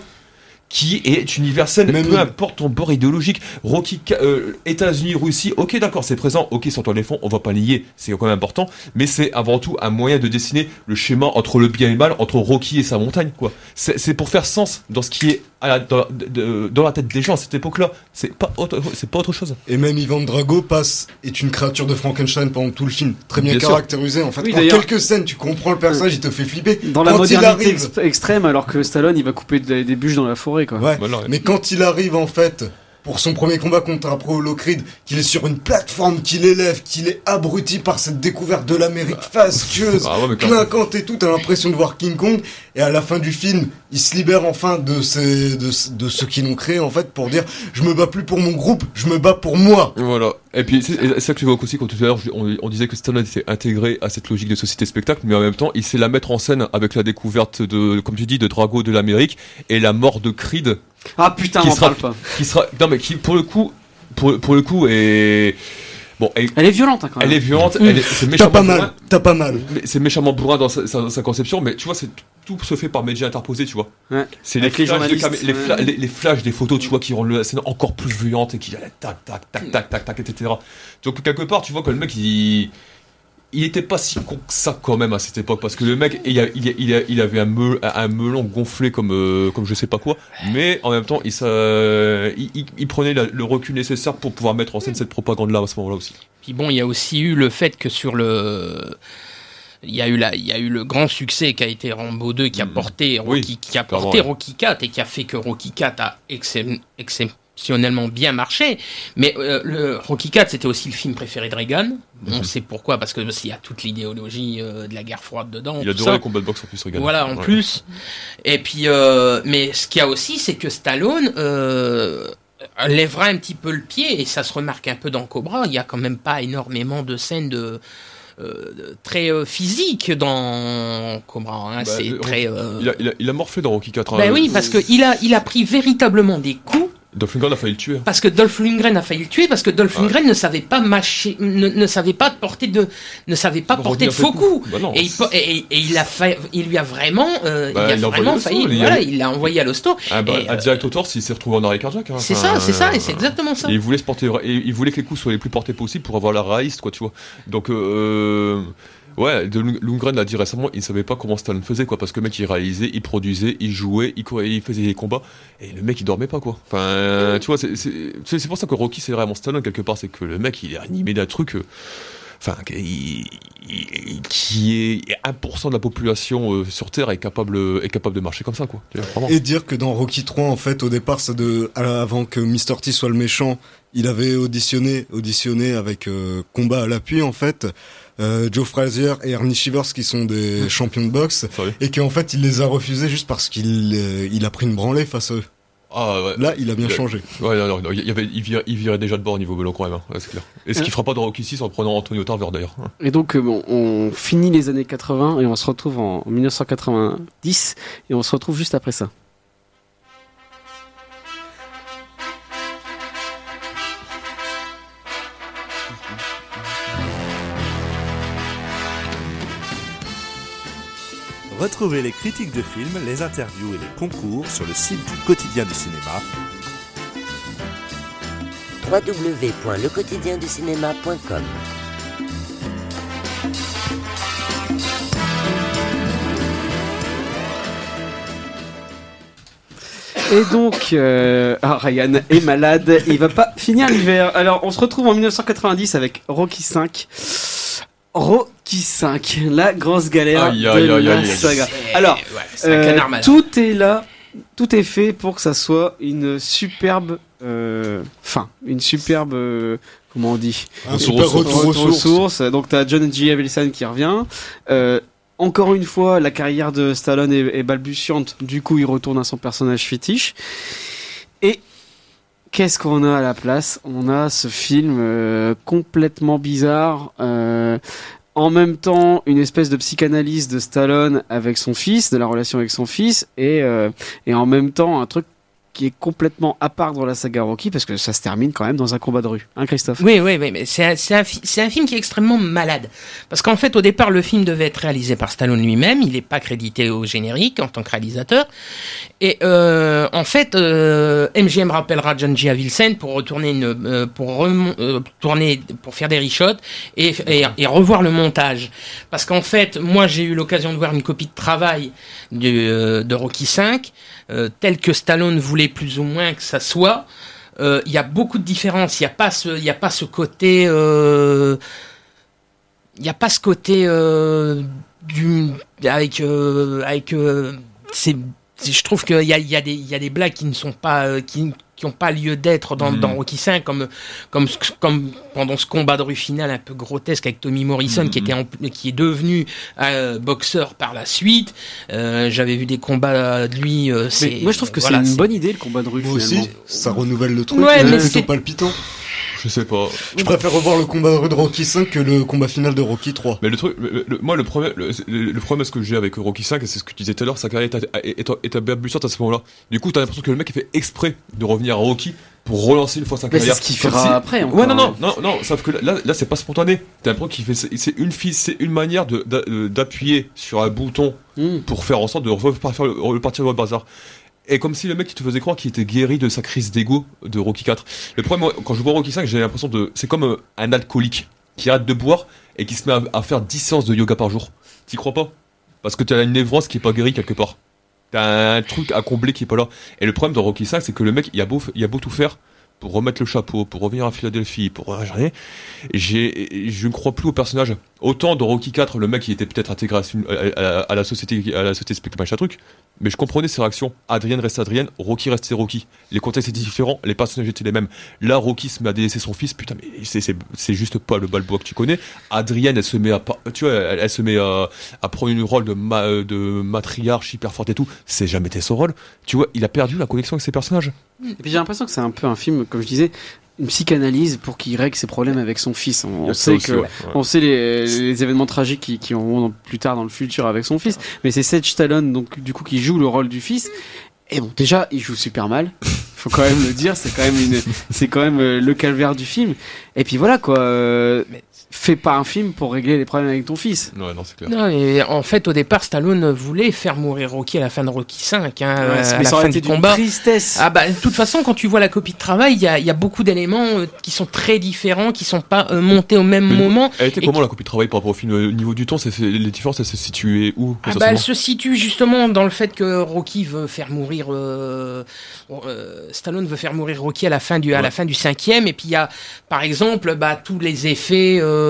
D: qui est universel,
F: Même-
D: peu importe ton bord idéologique. Rocky, euh, États-Unis, Russie, ok, d'accord, c'est présent, ok, sur ton éléphant, on va pas nier, c'est quand même important, mais c'est avant tout un moyen de dessiner le schéma entre le bien et le mal, entre Rocky et sa montagne, quoi. C'est pour faire sens dans ce qui est à la- dans, de- de- dans la tête des gens à cette époque-là. C'est pas autre, c'est pas autre chose.
F: Et même Ivan Drago passe est une créature de Frankenstein pendant tout le film, très bien,
D: Bien sûr.
F: caractérisé en fait.
C: Oui,
F: en quelques scènes, tu comprends le personnage, il te fait flipper.
C: Dans la
F: Quand
C: modernité
F: arrive-
C: ex- extrême, alors que Stallone il va couper des, des bûches dans la forêt quoi.
F: Ouais.
D: Voilà, ouais.
F: Mais quand il arrive en fait pour son premier combat contre Apollo Creed, qu'il est sur une plateforme, qu'il élève, qu'il est abruti par cette découverte de l'Amérique fastueuse,
D: Ah ouais, mais quand-
F: clinquante et tout, t'as l'impression de voir King Kong. Et à la fin du film, il se libère enfin de ces, de, ce- de ceux qui l'ont créé en fait pour dire je me bats plus pour mon groupe, je me bats pour moi.
D: Voilà. Et puis c'est ça que tu aussi quand tout à l'heure on disait que Stallone était intégré à cette logique de société spectacle, mais en même temps il sait la mettre en scène avec la découverte de, comme tu dis, de Drago de l'Amérique et la mort de Creed,
C: Ah putain,
D: Qui sera-
C: parle pas.
D: qui sera, non mais qui pour le coup, pour, pour le coup est bon, elle,
C: Elle est violente hein, quand même.
D: elle est violente,
F: Mmh.
D: elle est, c'est
F: T'as
D: méchamment
F: pas
D: bourrin,
F: mal, t'as pas mal.
D: c'est méchamment bourrin dans sa, sa- sa conception, mais tu vois c'est tout se fait par médias interposés, tu vois.
C: Ouais.
D: C'est les,
C: les
D: fla- les, les flashs des photos, tu vois, qui rendent la scène encore plus violente et qui tac, tac, tac, tac, tac, tac, etc. Donc quelque part, tu vois que le mec, il, il était pas si con que ça quand même à cette époque, parce que le mec, il, a- il, a- il, a- il avait un, me- un melon gonflé comme, euh, comme je sais pas quoi, mais en même temps, il, prenait la- le recul nécessaire pour pouvoir mettre en scène cette propagande-là à ce moment-là aussi.
E: Puis bon, il y a aussi eu le fait que sur le il y a eu la, il y a eu le grand succès qui a été Rambo 2 qui a porté
D: Oui,
E: Rocky, qui a porté. Rocky 4 et qui a fait que Rocky 4 a excep- exceptionnellement bien marché. Mais euh, le Rocky 4 c'était aussi le film préféré de Reagan. On
D: Mhm.
E: sait pourquoi parce que il y a toute l'idéologie euh, de la guerre froide dedans.
D: Il adorait les combats de boxe en plus, regarde.
E: Voilà, en
D: Ouais.
E: plus. Et puis, euh, mais ce qu'il y a aussi, c'est que Stallone lèvera un petit peu le pied, et ça se remarque un peu dans Cobra. Il y a quand même pas énormément de scènes de. euh, très euh, physiques dans Cobra, hein.
D: Bah,
E: c'est
D: le-
E: très. euh,
D: Il a, il, a, il a morflé dans Rocky 4.
E: Ben oui, parce que il a, il a pris véritablement des coups,
D: Dolph Lundgren a failli le tuer.
E: parce que Dolph Lundgren a failli le tuer, parce que Dolph
D: Ouais.
E: Lundgren ne savait pas mâcher, ne, ne savait pas porter de, ne savait pas porter de faux coups.
D: Bah.
E: Et il, et, et- et il a fait, il lui a vraiment, euh,
D: Bah,
E: il a
D: il l'a envoyé
E: vraiment failli,
D: il a-
E: voilà, il l'a envoyé à l'hosto.
D: Ah bah,
E: Et,
D: un
E: euh,
D: direct au torse, il s'est retrouvé en arrêt cardiaque. hein.
E: C'est ça, c'est ça, et c'est exactement ça.
D: Et il voulait se porter, il voulait que les coups soient les plus portés possibles pour avoir la raïste, quoi, tu vois. Donc, euh, ouais, de Lund- Lundgren l'a dit récemment, il savait pas comment Stallone faisait, quoi, parce que le mec, il réalisait, il produisait, il jouait, il, faisait des combats, et le mec, il dormait pas, quoi. Enfin, tu vois, c'est- pour ça que Rocky, c'est vraiment Stallone, quelque part, c'est que le mec, il est animé d'un truc, euh, enfin, qui, qui est 1% de la population euh, sur Terre est capable, est capable de marcher comme ça, quoi.
F: Et dire que dans Rocky 3, en fait, au départ, c'est de, avant que Mr. T soit le méchant, il avait auditionné, auditionné avec euh, combat à l'appui, en fait, euh, Joe Frazier et Ernie Shivers, qui sont des champions de boxe,
D: Sérieux
F: et qu'en fait, il les a refusés juste parce qu'il euh, il a pris une branlée face à eux.
D: Ah, ouais.
F: Là, il a bien
D: Il a-
F: changé.
D: Ouais, non, non, non, il, y avait, il, virait, il virait déjà de bord au niveau melon quand même, hein. Ouais, c'est clair. Et ce qu'il fera pas dans Rocky 6 en prenant Antonio Tarver d'ailleurs. hein.
C: Et donc, euh, bon, on finit les années 80 et on se retrouve en 1990 et on se retrouve juste après ça.
B: Retrouvez les critiques de films, les interviews et les concours sur le site du quotidien du cinéma
J: www.lequotidienducinéma.com
C: Et donc, euh, ah, Ryan est malade, il va pas finir l'hiver. Alors, on se retrouve en 1990 avec Rocky 5. Rocky 5, la grosse galère
D: Aïe,
C: de
D: aïe, aïe,
C: la
D: aïe, aïe.
C: saga. Alors,
E: ouais,
C: Euh, tout est là, tout est fait pour que ça soit une superbe euh, fin, une superbe euh, comment on dit?
F: Un super retour aux sources.
C: Donc t'as John G. Avildsen qui revient. Euh, encore une fois, la carrière de Stallone est, est balbutiante. Du coup, il retourne à son personnage fétiche. Et qu'est-ce qu'on a à la place? On a ce film euh, complètement bizarre. euh, en même temps, une espèce de psychanalyse de Stallone avec son fils, de la relation avec son fils, et, euh, et en même temps un truc qui est complètement à part dans la saga Rocky parce que ça se termine quand même dans un combat de rue. Hein, Christophe?
E: Oui, oui, oui, mais c'est un, film qui est extrêmement malade. Parce qu'en fait, au départ, le film devait être réalisé par Stallone lui-même. Il n'est pas crédité au générique en tant que réalisateur. Et euh, en fait, euh, MGM rappellera John G. Avildsen pour retourner euh, pour euh, pour faire des reshots et, et, revoir le montage. Parce qu'en fait, moi, j'ai eu l'occasion de voir une copie de travail de, euh, de Rocky 5, euh, tel que Stallone voulait plus ou moins que ça soit. Euh, Il y a beaucoup de différences. Il n'y a pas ce, y a pas ce côté, euh, il n'y a pas ce côté euh, du, avec, euh, avec, euh, je trouve qu'il y a, y a des, y a des blagues qui ne sont pas, euh, qui, qui ont pas lieu d'être dans,
D: Mhm.
E: dans Rocky 5 comme, comme, comme pendant ce combat de rue final un peu grotesque avec Tommy Morrison qui était, en- qui est devenu euh, boxeur par la suite. Euh, j'avais vu des combats de lui. euh,
C: Mais moi je trouve que
E: voilà,
C: c'est une bonne idée le combat de rue
F: Moi
C: finalement.
F: aussi, ça renouvelle le truc.
E: Ouais,
F: c'est
E: mais
F: plutôt palpitant.
D: Je sais pas.
F: Je préfère revoir le combat de Rocky 5 que le combat final de Rocky 3.
D: Mais le truc, le- le- moi le problème, le, le- le problème ce que j'ai avec Rocky 5, et c'est ce que tu disais tout à l'heure, sa carrière est, abusante à ce moment-là. Du coup, t'as l'impression que le mec a fait exprès de revenir à Rocky pour relancer une fois sa
C: Mais c'est
D: carrière.
C: ce qu'il fera
D: si-
C: après, encore,
D: Ouais, non, non,
C: hein.
D: non, non, sauf que là, là c'est pas spontané. T'as l'impression qu'il fait, c'est une fille, c'est une manière de- euh, d'appuyer sur un bouton
C: Hmm.
D: pour faire en sorte de repartir, repartir dans le bazar. Et comme si le mec te faisait croire qu'il était guéri de sa crise d'ego de Rocky 4. Le problème, quand je vois Rocky 5, j'ai l'impression de. C'est comme euh, un alcoolique qui arrête de boire et qui se met à, à faire 10 séances de yoga par jour. T'y crois pas? Parce que t'as une névrose qui est pas guérie quelque part. T'as un truc à combler qui est pas là. Et le problème dans Rocky 5, c'est que le mec, il a beau, il a beau tout faire pour remettre le chapeau, pour revenir à Philadelphie, pour j'ai, je ne crois plus au personnage. Autant dans Rocky 4, le mec, il était peut-être intégré à, la société, à la société spectacle, machin truc. Mais je comprenais ses réactions. Adrienne reste Adrienne, Rocky restait Rocky. Les contextes étaient différents, les personnages étaient les mêmes. Là, Rocky se met à délaisser son fils. Putain, mais c'est, juste pas le balboa que tu connais. Adrienne, elle se met à, tu vois, elle, se met à, prendre une rôle de, de matriarche hyper forte et tout. C'est jamais été son rôle. Tu vois, il a perdu la connexion avec ses personnages.
C: Et puis j'ai l'impression que c'est un peu un film, comme je disais, une psychanalyse pour qu'il règle ses problèmes avec son fils. On,
D: Il
C: sait
D: aussi,
C: que,
D: ouais, ouais.
C: on sait les, les événements tragiques qui, qui auront plus tard dans le futur avec son fils. Mais c'est Seth Stallone, donc du coup, qui joue le rôle du fils. Et bon, déjà, il joue super mal. [laughs] Faut quand même le dire. C'est quand même une, c'est quand même euh, le calvaire du film. Et puis voilà quoi. euh, fais pas un film pour régler les problèmes avec ton fils.
D: Ouais, non, c'est clair.
E: Non, mais en fait, au départ, Stallone voulait faire mourir Rocky à la fin de Rocky 5, hein,
C: Ouais,
E: à
C: mais
E: la fin
C: été
E: du combat.
C: tristesse.
E: Ah bah, de toute façon, quand tu vois la copie de travail, il y a, il y a beaucoup d'éléments euh, qui sont très différents, qui sont pas euh, montés au même
D: Mais
E: moment.
D: Elle était
E: Et
D: comment
E: qui-
D: la copie de travail par rapport au film Au niveau du temps, c'est, c'est- les différences, elles se situaient où
E: Ah bah, elle se situe justement dans le fait que Rocky veut faire mourir euh, euh, Stallone veut faire mourir Rocky à la fin du à la fin du cinquième et puis il y a par exemple bah, tous les effets euh,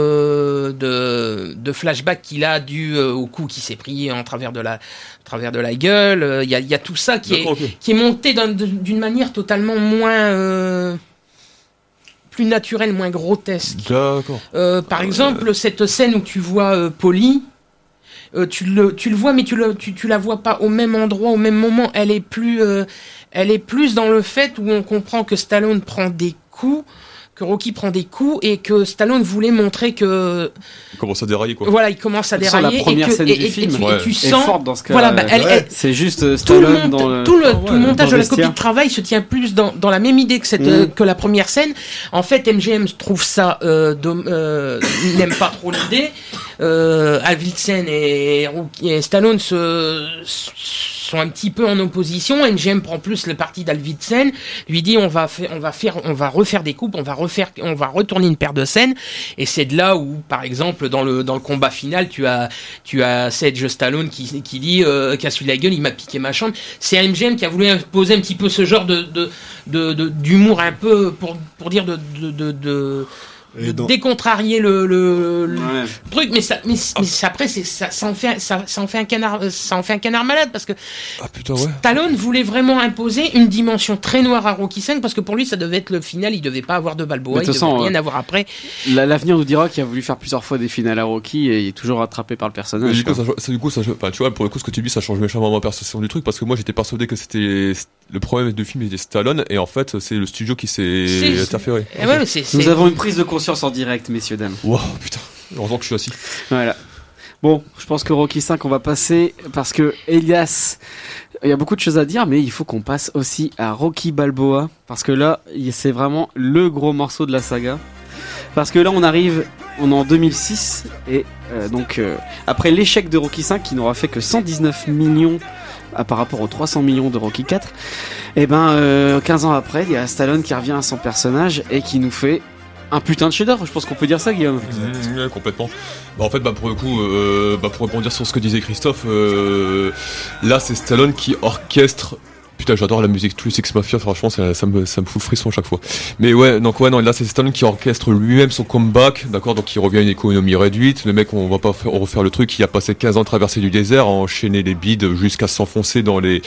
E: de, de flashback qu'il a dû euh, au coup qui s'est pris en travers de la travers de la gueule euh, il y, a, il y a tout ça qui est qui est monté d'un- d'une manière totalement moins euh, plus naturelle moins grotesque
D: D'accord.
E: euh, par exemple, cette scène où tu vois euh, Polly, euh, tu, le, tu le vois, mais tu, le, tu, tu la vois pas au même endroit, au même moment. Elle est plus, euh, elle est plus dans le fait où on comprend que Stallone prend des coups, que Rocky prend des coups, et que Stallone voulait montrer que
D: Il commence à dérailler, quoi.
E: voilà, il commence à dérailler.
C: la première
E: et que,
C: scène
E: et,
C: du
E: et- et
C: film.
D: Ouais.
E: tu
C: est
E: sens.
C: forte dans ce cas.
E: Voilà, bah, elle- elle-
C: c'est juste euh,
E: tout le,
C: Stallone
E: monta-
C: dans le,
E: tout le,
C: Ah
E: tout le
C: ouais,
E: montage
C: dans
E: de
C: le
E: la copie de travail se tient plus dans, dans la même idée que, cette,
C: Mm.
E: euh, que la première scène. En fait, MGM trouve ça, euh, euh, n'aime pas trop l'idée. Euh, Avildsen et, Stallone se, sont un petit peu en opposition. MGM prend plus le parti d'Alvidsen, lui dit on va faire, on va faire, on va refaire des coupes, on va refaire, on va retourner une paire de scènes. Et c'est de là où, par exemple, dans le dans le combat final, tu as tu as Sedge Stallone qui qui dit euh, casse la gueule, il m'a piqué ma chambre. C'est MGM qui a voulu imposer un petit peu ce genre de de d'humour un peu pour pour dire de, de- décontrarier le, le, le
C: Ouais.
E: truc mais ça mais, mais ça, après c'est ça, ça en fait un- ça, ça en fait un canard ça en fait un canard malade parce que
D: Ah putain, ouais.
E: Stallone voulait vraiment imposer une dimension très noire à Rocky 5 parce que pour lui ça devait être le final il devait pas avoir de Balboa il devait rien
C: euh,
E: avoir après
C: La- L'avenir nous dira qu'il a voulu faire plusieurs fois des finales à Rocky et il est toujours rattrapé par le personnage.
D: du coup, ça, du coup, ça, enfin, tu vois, pour le coup, ce que tu dis, ça change méchamment ma perception du truc parce que moi, j'étais persuadé que c'était le problème du film était Stallone et en fait, c'est le studio qui s'est interféré.
E: Eh ouais,
C: Nous avons une prise de conscience en direct, messieurs, dames.
D: Wow, putain. Heureusement que je suis assis.
C: Voilà. Bon, je pense que Rocky 5, on va passer parce que Elias, Il y a beaucoup de choses à dire, mais il faut qu'on passe aussi à Rocky Balboa. Parce que là, c'est vraiment le gros morceau de la saga. Parce que là, on arrive, on est en 2006, et euh, donc euh, après l'échec de Rocky 5, qui n'aura fait que 119 millions ah, par rapport aux 300 millions de Rocky 4, et ben euh, 15 ans après, il y a Stallone qui revient à son personnage et qui nous fait un putain de chef-d'œuvre. Je pense qu'on peut dire ça, Guillaume.
D: Mmh, complètement. Bah, en fait, bah, pour le coup, euh, bah, pour rebondir sur ce que disait Christophe, euh, là, c'est Stallone qui orchestre. Putain, j'adore la musique Twin Six Mafia, franchement, ça, me, ça me fout le frisson à chaque fois. Mais ouais, donc ouais, non, là, c'est Stallone qui orchestre lui-même son comeback, d'accord, donc il revient à une économie réduite. Le mec, on va pas faire- refaire le truc, il a passé 15 ans à traverser du désert, à enchaîner les bides jusqu'à s'enfoncer dans les,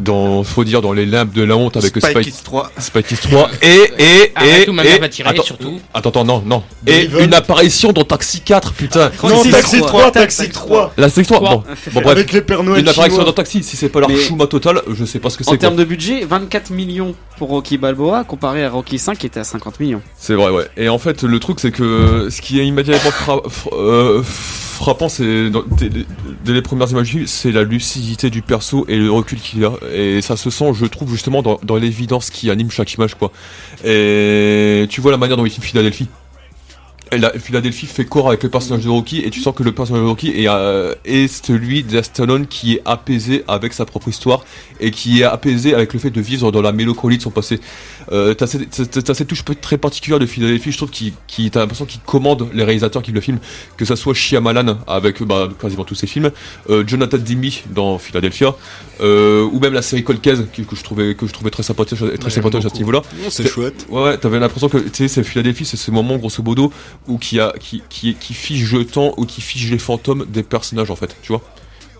D: dans, faut dire, dans les limbes de la honte avec
G: Spike
D: Spike,
G: Kids 3.
D: Spike Kids 3 [laughs] et, et, et,
E: ou ma mère
D: et-
E: va tirer,
D: attends,
E: surtout.
D: Attends, attends, non, non. Et une apparition dans Taxi 4, putain.
F: Non,
C: Taxi
F: Taxi
C: 3,
F: 3, Taxi 3.
D: La Taxi 3,
E: Trois.
D: bon, bon bref.
F: Avec les Pères Noël
D: Une apparition
F: chinois.
D: dans Taxi, si c'est pas leur
C: Mais-
D: chouma total, je sais pas ce que
C: En
D: c'est. quoi.
C: termes de budget, 24 millions pour Rocky Balboa comparé à Rocky 5 qui était à 50 millions.
D: C'est vrai, ouais. Et en fait, le truc, c'est que ce qui est immédiatement fra- fra- euh, frappant, c'est dans- dès, dès les premières images, c'est la lucidité du perso et le recul qu'il a. Et ça se sent, je trouve, justement, dans, l'évidence qui anime chaque image, quoi. Et tu vois la manière dont il filme Philadelphie. La, Philadelphie fait corps avec le personnage de Rocky et tu sens que le personnage de Rocky est, euh, est celui de Stallone qui est apaisé avec sa propre histoire et qui est apaisé avec le fait de vivre dans la mélancolie de son passé. Euh, t'as cette, touche très particulière de Philadelphie, je trouve, qui, qui t'as l'impression qu'il commande les réalisateurs qui le filment, que ça soit Shyamalan avec bah, quasiment tous ses films, euh, Jonathan Demme dans Philadelphia, ou même la série Cold Case que, que je trouvais que je trouvais très sympathique, très sympathique à ce niveau-là.
F: C'est chouette.
D: Ouais, t'avais l'impression que tu sais, c'est Philadelphie, c'est ce moment grosso modo où qui a qui qui qui fige le temps ou qui fige les fantômes des personnages en fait, tu vois.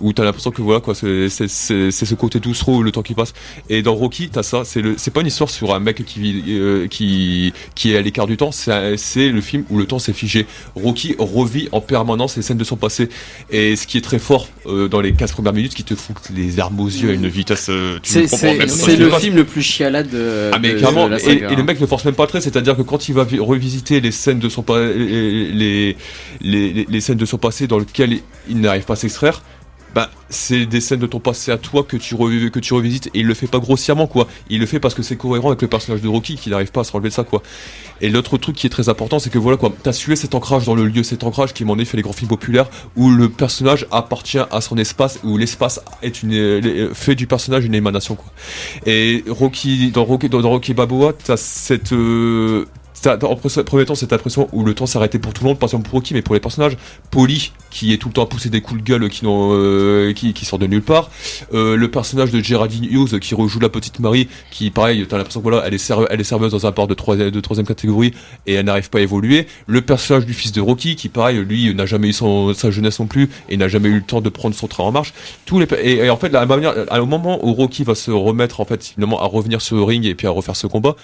D: Où t'as l'impression que voilà quoi, c'est ce côté doucereux, le temps qui passe. Et dans Rocky, t'as ça, c'est le c'est pas une histoire sur un mec qui vit euh, qui qui est à l'écart du temps, c'est le film où le temps s'est figé. Rocky revit en permanence les scènes de son passé. Et ce qui est très fort euh, dans les 15 premières minutes, qui te fout les armes aux yeux à une vitesse. euh,
C: C'est le film le plus chialade de,
D: Ah mais
C: de-
D: clairement,
C: de la
D: et,
C: saga.
D: et le mec ne force même pas très, c'est-à-dire que quand il va vi- revisiter les scènes de son les, les, les, les- les scènes de son passé dans lesquelles il n'arrive pas à s'extraire, bah c'est des scènes de ton passé à toi que tu que tu revisites et il le fait pas grossièrement quoi. Il le fait parce que c'est cohérent avec le personnage de Rocky qui n'arrive pas à se relever de ça quoi. Et l'autre truc qui est très important, c'est que voilà quoi, t'as sué cet ancrage dans le lieu, cet ancrage qui m'en est fait les grands films populaires où le personnage appartient à son espace, où l'espace est une euh, fait du personnage une émanation quoi. Et Rocky dans Rocky dans, Rocky Balboa, t'as cette euh, en pre- premier temps cette impression où le temps s'arrêtait pour tout le monde, pas seulement pour Rocky, mais pour les personnages. Polly, qui est tout le temps à pousser des coups de gueule qui, euh, qui, qui sortent de nulle part. Euh, le personnage de Geraldine Hughes qui rejoue la petite Marie, qui pareil, t'as l'impression que voilà, elle est, elle est serveuse dans un bar de troisième, de troisième catégorie et elle n'arrive pas à évoluer. Le personnage du fils de Rocky, qui pareil, lui n'a jamais eu sa jeunesse non plus et n'a jamais eu le temps de prendre son train en marche. Tous les, et, et en fait, manière, à- au moment où Rocky va se remettre en fait finalement à revenir sur le ring et puis à refaire ce combat,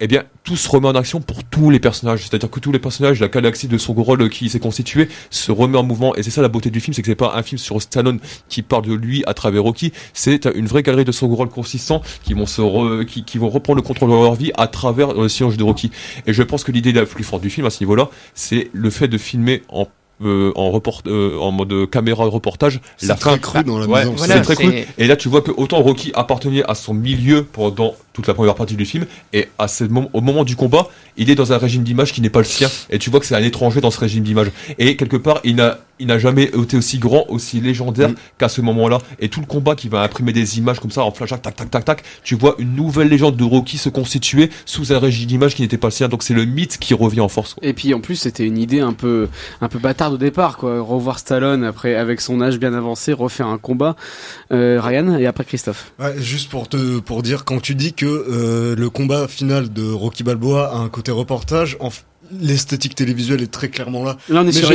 D: eh bien, tout se remet en action pour tous les personnages. C'est-à-dire que tous les personnages, la galaxie de son rôle qui s'est constituée, se remet en mouvement. Et c'est ça la beauté du film, c'est que c'est pas un film sur Stallone qui parle de lui à travers Rocky. C'est une vraie galerie de son rôle consistant qui vont se re- qui, vont reprendre le contrôle de leur vie à travers le sillage de Rocky. Et je pense que l'idée la plus forte du film à ce niveau-là, c'est le fait de filmer en euh, en report, euh, en mode caméra reportage la
F: très
D: fin
F: cru dans la
D: Ouais,
E: Voilà,
D: c'est très cool et là tu vois que autant Rocky appartenait à son milieu pendant toute la première partie du film et à ce moment, au moment du combat il est dans un régime d'image qui n'est pas le sien et tu vois que c'est un étranger dans ce régime d'image. Et quelque part il n'a il n'a jamais été aussi grand aussi légendaire
F: Mm.
D: qu'à ce moment là et tout le combat qui va imprimer des images comme ça en flash tac tac tac tac tu vois une nouvelle légende de Rocky se constituer sous un régime d'image qui n'était pas le sien. Donc c'est le mythe qui revient en force.
C: Et puis en plus c'était une idée un peu un peu bâtarde au départ quoi. Revoir Stallone après avec son âge bien avancé refaire un combat. Euh, Ryan et après Christophe.
F: Ouais, juste pour te pour dire quand tu dis que euh, le combat final de Rocky Balboa a un côté reportage, en l'esthétique télévisuelle est très clairement là.
C: Là on est
F: Mais
C: sur HBO.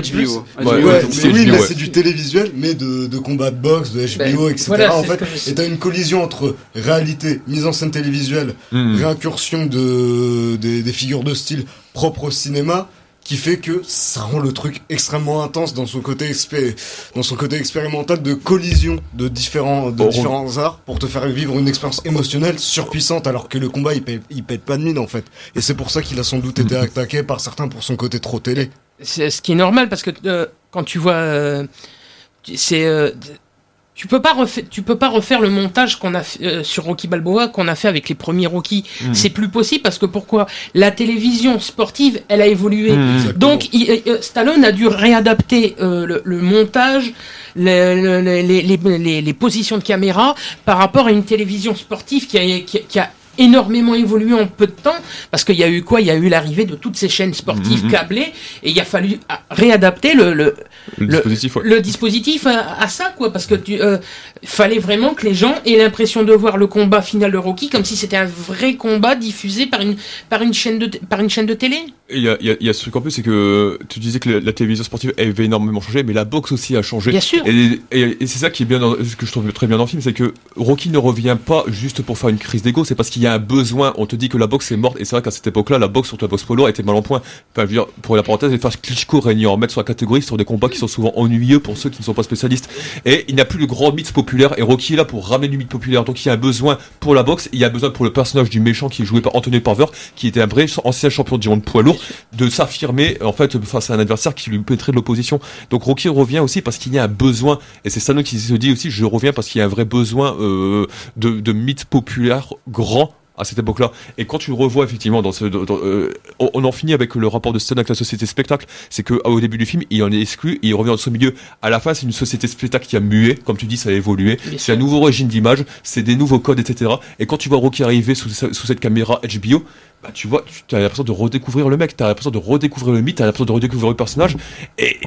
C: HBO,
D: Ouais,
F: Ouais,
D: c'est
F: oui,
D: ouais.
F: c'est du télévisuel, mais de, de combat de boxe, de HBO,
E: Ben,
F: etc.
E: voilà,
F: en fait, et t'as une collision entre réalité, mise en scène télévisuelle,
D: Mm.
F: réincursion de des, des figures de style propres au cinéma, qui fait que ça rend le truc extrêmement intense dans son côté expé- dans son côté expérimental de collision de différents de
D: Bon,
F: différents arts pour te faire vivre une expérience émotionnelle surpuissante alors que le combat il pète, il pète pas de mine en fait. Et c'est pour ça qu'il a sans doute été attaqué par certains pour son côté trop télé.
E: C'est ce qui est normal parce que euh, quand tu vois, euh, c'est euh, tu peux pas refaire, tu peux pas refaire le montage qu'on a fait, euh, sur Rocky Balboa qu'on a fait avec les premiers Rocky.
D: Mhm.
E: C'est plus possible parce que pourquoi? La télévision sportive, elle a évolué.
D: Mhm.
E: Donc il- euh, Stallone a dû réadapter euh, le, le montage, le- le- le- les, les, les- les positions de caméra par rapport à une télévision sportive qui a, qui a- qui a énormément évolué en peu de temps parce qu'il y a eu quoi? Il y a eu l'arrivée de toutes ces chaînes sportives
D: Mhm.
E: câblées et il a fallu ah, réadapter le, le,
D: Le dispositif, ouais.
E: le dispositif à, à ça quoi parce que tu euh, fallait vraiment que les gens aient l'impression de voir le combat final de Rocky comme si c'était un vrai combat diffusé par une par une chaîne de par une chaîne de télé
D: Il y a, y a- y a ce truc en plus, c'est que tu disais que la, la télévision sportive avait énormément changé, mais la boxe aussi a changé.
E: Bien sûr.
D: Et, et- et c'est ça qui est bien, dans, ce que je trouve très bien dans le film, c'est que Rocky ne revient pas juste pour faire une crise d'ego, c'est parce qu'il y a un besoin. On te dit que la boxe est morte, et c'est vrai qu'à cette époque-là, la boxe, surtout la boxe lourd, était mal en point. Enfin, je veux dire, pour la parenthèse, les faire Klitschko régner en maître sur la catégorie sur des combats qui sont souvent ennuyeux pour ceux qui ne sont pas spécialistes. Et il n'y a plus le grand mythe populaire, et Rocky est là pour ramener du mythe populaire. Donc il y a un besoin pour la boxe, il y a besoin pour le personnage du méchant qui est joué par Anthony Parver, qui était un vrai ancien champion du monde poids lourd, de s'affirmer en fait face à un adversaire qui lui pénétrait de l'opposition. Donc Rocky revient aussi parce qu'il y a un besoin, et c'est Stallone qui se dit aussi, je reviens parce qu'il y a un vrai besoin euh, de mythe populaire grand à cette époque-là. Et quand tu le revois effectivement dans ce, dans- dans- euh, on, on en finit avec le rapport de Stallone avec la société spectacle, c'est que au début du film, il en est exclu, et il revient dans son milieu. À la fin, c'est une société spectacle qui a mué, comme tu dis, ça a évolué. C'est un nouveau régime d'image, c'est des nouveaux codes, etc. Et quand tu vois Rocky arriver sous, sous cette caméra HBO, bah tu vois, tu as l'impression de redécouvrir le mec, tu as l'impression de redécouvrir le mythe, tu as l'impression de redécouvrir le personnage, et,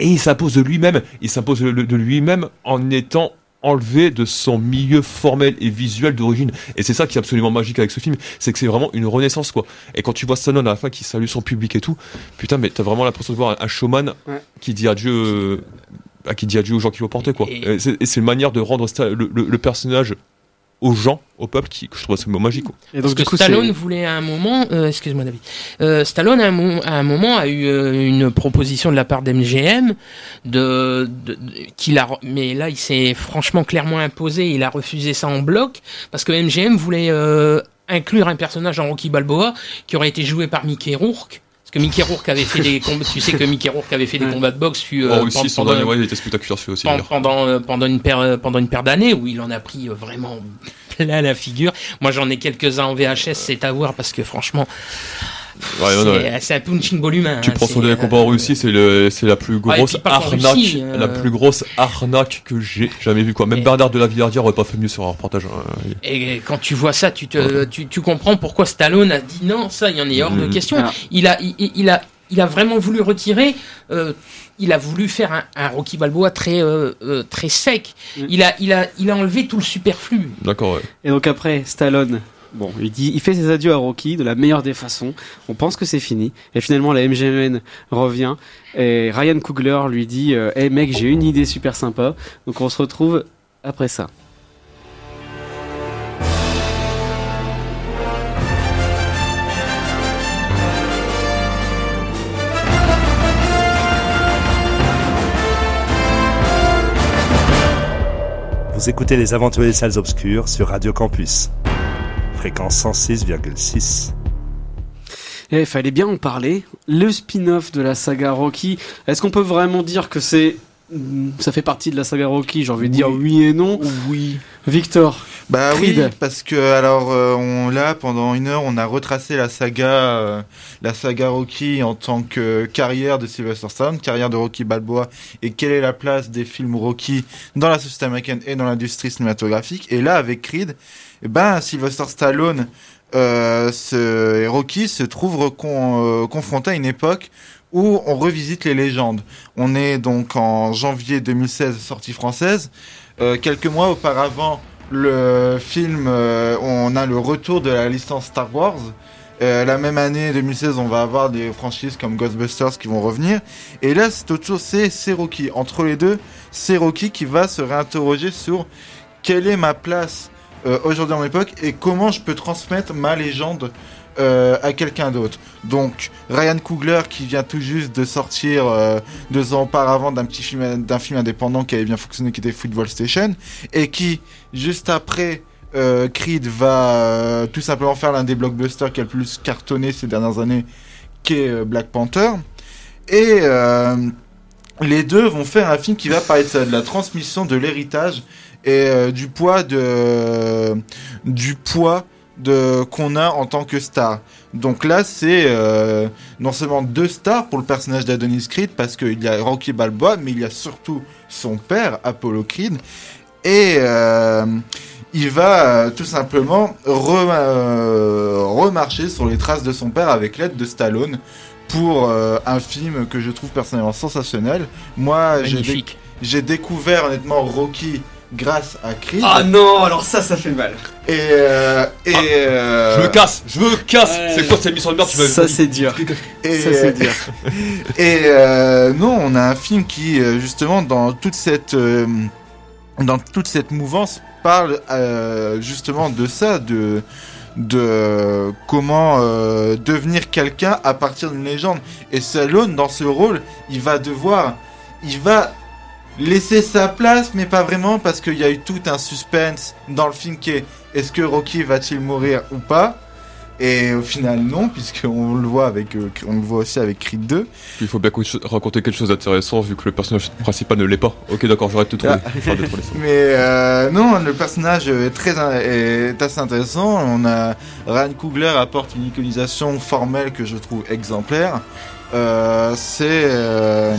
D: et il s'impose de lui-même, il s'impose de lui-même en étant enlevé de son milieu formel et visuel d'origine. Et c'est ça qui est absolument magique avec ce film, c'est que c'est vraiment une renaissance, quoi. Et quand tu vois Stallone à la fin qui salue son public et tout, putain, mais t'as vraiment l'impression de voir un, showman
C: Ouais.
D: qui dit adieu, euh, à qui dit adieu aux gens qui l'ont porté, quoi.
E: Et-
D: Et c'est une manière de rendre Sta- le, le- le personnage aux gens, au peuple, qui, que je trouve absolument magique.
C: Et
E: Parce
C: donc, du
E: que
C: coup,
E: Stallone voulait à un moment, euh, excuse-moi David, euh, Stallone à un, mo- à un moment a eu euh, une proposition de la part d'MGM de, de, de- qu'il a, mais là il s'est franchement clairement imposé, il a refusé ça en bloc parce que MGM voulait euh, inclure un personnage en Rocky Balboa qui aurait été joué par Mickey Rourke. Parce que Mickey Rourke avait fait des combats, tu sais que Mickey Rourke avait fait des combats de boxe euh,
D: en Russie,
E: pendant-
D: son
E: pendant-
D: dernier, ouais, il était spectaculaire celui aussi,
E: pen-
D: d'ailleurs.
E: pendant euh, pendant une paire euh, pendant une paire d'années où il en a pris vraiment plein la figure. Moi j'en ai quelques-uns en VHS, c'est à voir parce que franchement
D: Ouais, non, ouais.
E: c'est un punching volume. hein,
D: Tu prends son dernier combat en
E: euh,
D: Russie, c'est le, c'est la plus grosse arnaque,
E: Russie, euh.
D: la plus grosse arnaque que j'ai jamais vu quoi. Même
E: Et-
D: Bernard de la Villardière aurait pas fait mieux sur un reportage. hein.
E: Et quand tu vois ça, tu te tu, tu comprends pourquoi Stallone a dit non, ça il y en est hors de
D: Mhm.
E: question.
C: Alors-
E: Il a il, a il a vraiment voulu retirer. euh, il a voulu faire un, un Rocky Balboa très euh, euh, très sec.
C: Mhm.
E: Il a il a il a enlevé tout le superflu.
D: D'accord, ouais.
C: Et donc après, Stallone, bon, il dit, il fait ses adieux à Rocky de la meilleure des façons. On pense que c'est fini. Et finalement, la MGM revient. Et Ryan Coogler lui dit, hey mec, j'ai une idée super sympa. Donc on se retrouve après ça.
B: Vous écoutez les aventuriers des salles obscures sur Radio Campus. Fréquence 106,6.
C: Et il fallait bien en parler. Le spin-off de la saga Rocky. Est-ce qu'on peut vraiment dire que c'est, ça fait partie de la saga Rocky J'ai envie de dire oui et non.
G: Oui.
C: Victor.
G: Bah
C: Creed.
G: oui, parce que alors euh, on là pendant une heure on a retracé la saga, euh, la saga Rocky en tant que carrière de Sylvester Stallone, carrière de Rocky Balboa et quelle est la place des films Rocky dans la société américaine et dans l'industrie cinématographique. Et là avec Creed, eh ben Sylvester Stallone euh, ce, et Rocky se trouvent recon- euh, confrontés à une époque où on revisite les légendes. On est donc en janvier 2016, sortie française. Euh, quelques mois auparavant, le film, euh, on a le retour de la licence Star Wars. Euh, la même année, 2016, on va avoir des franchises comme Ghostbusters qui vont revenir. Et là, c'est autre chose, c'est Rocky. Entre les deux, c'est qui va se réinterroger sur quelle est ma place euh, aujourd'hui dans l'époque et comment je peux transmettre ma légende euh, à quelqu'un d'autre. Donc Ryan Coogler qui vient tout juste de sortir euh, deux ans auparavant d'un petit film d'un film indépendant qui avait bien fonctionné qui était Football Station et qui juste après euh, Creed va tout simplement faire l'un des blockbusters qui a le plus cartonné ces dernières années qui est Black Panther et les deux vont faire un film qui va parler de de la transmission de l'héritage et du poids de du poids de qu'on a en tant que star. Donc là, c'est euh, non seulement deux stars pour le personnage d'Adonis Creed parce qu'il y a Rocky Balboa, mais il y a surtout son père Apollo Creed et euh, il va euh, tout simplement re- remarcher sur les traces de son père avec l'aide de Stallone pour un film que je trouve personnellement sensationnel. Moi, j'ai découvert honnêtement Rocky grâce à Creed.
C: Ah non, alors ça, ça fait mal.
G: Et, euh, et, euh,
D: Je me casse, je me casse.
C: Ouais.
D: C'est quoi cette émission de merde tu
C: Ça, c'est dur. [laughs]
G: et,
C: Ça, c'est dur. [laughs]
G: et euh, non, on a un film qui, justement, dans toute cette, euh, dans toute cette mouvance, parle euh, justement de ça, de, de comment euh, devenir quelqu'un à partir d'une légende. Et Stallone, dans ce rôle, il va devoir, il va laisser sa place, mais pas vraiment, parce qu'il y a eu tout un suspense dans le film qui est est-ce que Rocky va-t-il mourir ou pas? Et au final non, puisqu'on le voit avec, euh, on le voit aussi avec Creed 2.
D: Il faut bien raconter quelque chose d'intéressant vu que le personnage principal ne l'est pas. Ok, d'accord, j'arrête de te trouver.
G: Ah.
D: De trouver. [laughs]
G: Mais euh, non, le personnage est très est assez intéressant. On a Ryan Coogler apporte une iconisation formelle que je trouve exemplaire. Euh, c'est euh,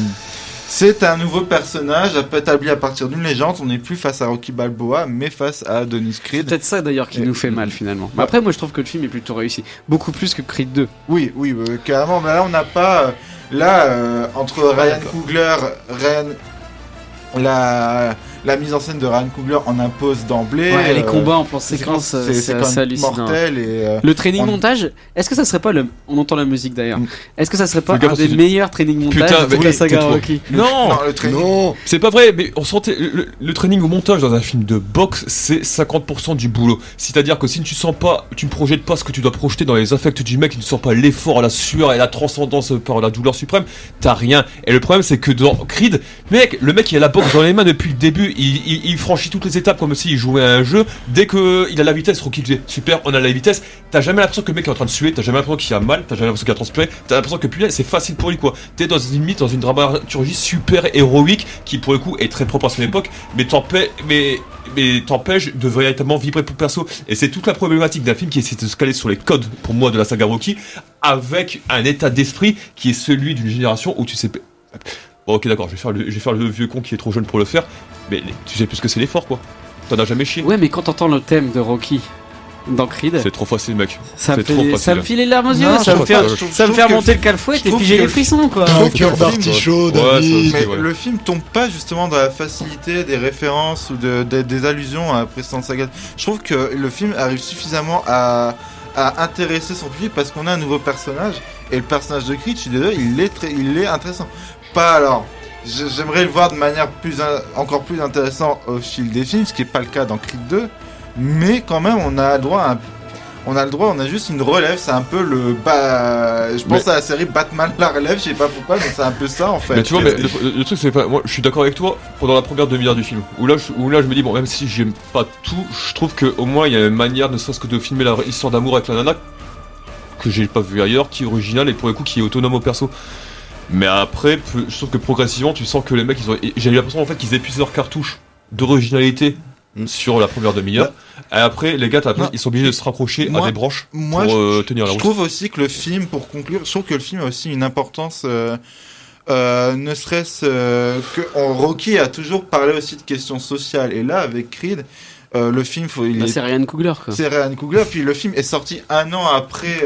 G: c'est un nouveau personnage établi à partir d'une légende. On n'est plus face à Rocky Balboa, mais face à Adonis
C: C'est
G: Creed.
C: peut-être ça d'ailleurs qui
G: Et-
C: nous fait mal finalement. Mais après, moi je trouve que le film est plutôt réussi. Beaucoup plus que Creed 2.
G: Oui, oui, euh, carrément. Mais là, on n'a pas. euh, là, euh, entre Ryan Coogler, Ryan, la, la mise en scène de Ryan Coogler en impose d'emblée.
C: Ouais, les
G: euh,
C: combats en plan séquence, euh,
G: c'est
C: hallucinant.
G: mortel et. euh,
C: Le training
G: On-
C: montage, est-ce que ça serait pas le. On entend la musique d'ailleurs.
G: Mm.
C: Est-ce que ça serait pas un des meilleurs training montages
D: Putain,
C: de toute la saga. Rocky?
D: Non,
G: non, le training.
F: Non
D: C'est pas vrai, mais on sentait le, le training au montage dans un film de boxe, c'est 50% du boulot. C'est-à-dire que si tu sens pas, tu ne projettes pas ce que tu dois projeter dans les affects du mec, tu ne sens pas l'effort, la sueur et la transcendance par la douleur suprême, t'as rien. Et le problème, c'est que dans Creed, mec, le mec il a la boxe dans les mains depuis le début, il, franchit toutes les étapes comme s'il jouait à un jeu. Dès que il a la vitesse, Rocky disait super, on a la vitesse. T'as jamais l'impression que le mec est en train de suer, t'as jamais l'impression qu'il a mal, t'as jamais l'impression qu'il a transpiré, t'as l'impression que putain, c'est facile pour lui quoi. T'es dans une limite, dans une dramaturgie super héroïque qui pour le coup est très propre à son époque, mais t'empêche, de véritablement vibrer pour perso. Et c'est toute la problématique d'un film qui essaie de se caler sur les codes pour moi de la saga Rocky, avec un état d'esprit qui est celui d'une génération où tu sais. Bon ok d'accord, je vais faire le, je vais faire le vieux con qui est trop jeune pour le faire, mais tu sais plus ce que c'est l'effort quoi. T'en as jamais chié.
C: Ouais, mais quand t'entends le thème de Rocky dans Creed,
D: C'est trop facile mec.
C: ça, me
D: c'est trop
C: fait,
D: facile.
C: ça me file les larmes aux yeux,
G: Non,
C: ça me fait, ça me fait remonter
G: le
C: le calfouet
G: je
C: et puis j'ai les
G: le-
C: frissons quoi.
G: Trouve
D: aussi,
G: Mais
D: ouais.
G: le film tombe pas justement dans la facilité des références ou de, de- des allusions à précédentes sagas. Je trouve que le film arrive suffisamment à, à intéresser son public parce qu'on a un nouveau personnage et le personnage de Creed, je suis désolé, il est très, il est intéressant. Pas alors. J'aimerais le voir de manière plus encore plus intéressante au fil des films, ce qui est pas le cas dans Creed 2, mais quand même on a droit à un on a le droit, on a juste une relève, c'est un peu le ba... Je pense
D: Mais-
G: à la série Batman la relève, je sais pas pourquoi, mais c'est un peu ça en fait.
D: Mais tu vois, mais le truc c'est pas. Moi, je suis d'accord avec toi pendant la première demi-heure du film. Où là, je, où là, je me dis bon, même si j'aime pas tout, je trouve que au moins il y a une manière, ne serait-ce que de filmer la histoire d'amour avec la nana que j'ai pas vu ailleurs, qui est originale et pour le coup qui est autonome au perso. Mais après, je trouve que progressivement, tu sens que les mecs, ils ont. et J'ai eu l'impression en fait qu'ils épuisent leur cartouche d'originalité
F: Mm.
D: sur la première demi-heure. Et après, les gars, ils sont obligés de se raccrocher
G: Moi-
D: à des branches
G: Moi,
D: pour
G: je,
D: euh, tenir la
G: je
D: route.
G: trouve aussi que le film, pour conclure, je trouve que le film a aussi une importance, euh, euh, ne serait-ce euh, que en Rocky a toujours parlé aussi de questions sociales. Et là, avec Creed, euh, le film, faut, il
C: Bah,
G: est-
C: c'est Ryan Coogler quoi.
G: c'est Ryan Coogler. Puis le film est sorti un an après.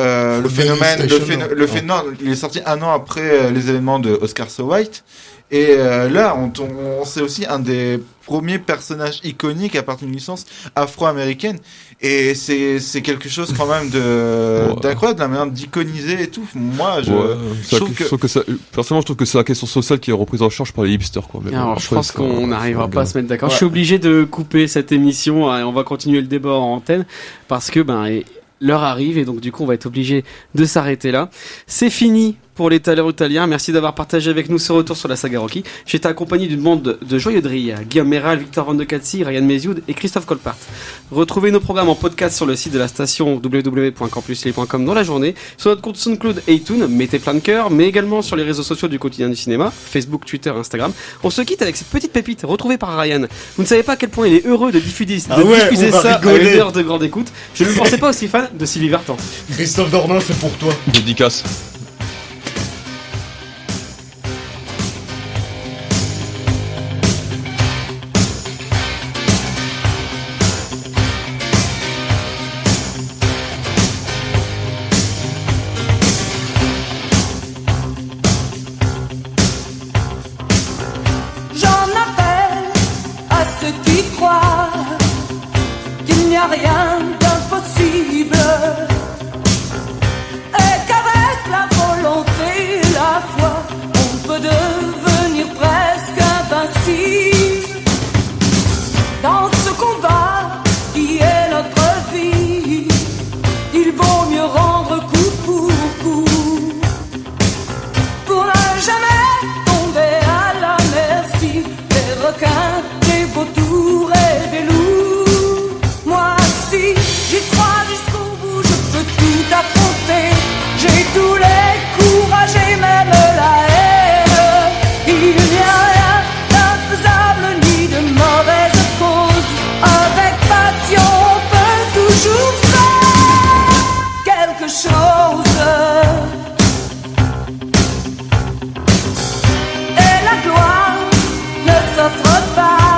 G: Euh, le phénomène, le,
F: Devastation,
G: phén-
F: non.
G: le phé- non, il est sorti un an après euh, les événements de Oscar So White. Et euh, là, on, on, c'est aussi un des premiers personnages iconiques à partir d'une licence afro-américaine. Et c'est, c'est quelque chose quand même de, [laughs]
D: Ouais.
G: d'incroyable, la manière d'iconiser et tout. Moi, je,
D: Ouais,
G: trouve
D: je
G: que-
D: trouve que ça, personnellement, je trouve que c'est la question sociale qui est reprise en charge par les hipsters, quoi. Mais bon,
C: Alors, je
D: après,
C: pense qu'on n'arrivera pas à se mettre d'accord.
G: Ouais.
C: Je suis obligé de couper cette émission hein, et on va continuer le débat en antenne parce que ben et- l'heure arrive et donc du coup on va être obligé de s'arrêter là. C'est fini pour les talents italiens. Merci d'avoir partagé avec nous ce retour sur la saga Rocky. J'étais accompagné d'une bande de, joyeux drilles, Guillaume Méral, Victor Van de Catsi, Ryan Mézioud et Christophe Colpart. Retrouvez nos programmes en podcast sur le site de la station www.campuslille.com dans la journée, sur notre compte SoundCloud et iTunes, mettez plein de cœur, mais également sur les réseaux sociaux du quotidien du cinéma, Facebook, Twitter, Instagram. On se quitte avec cette petite pépite retrouvée par Ryan. Vous ne savez pas à quel point il est heureux de diffuser, de
F: Ah ouais,
C: diffuser ça à
F: rigoler.
C: une heure de grande écoute. Je ne pensais pas aussi fan de Sylvie Vartan.
F: Christophe Dornin, c'est pour toi.
K: Dédicace.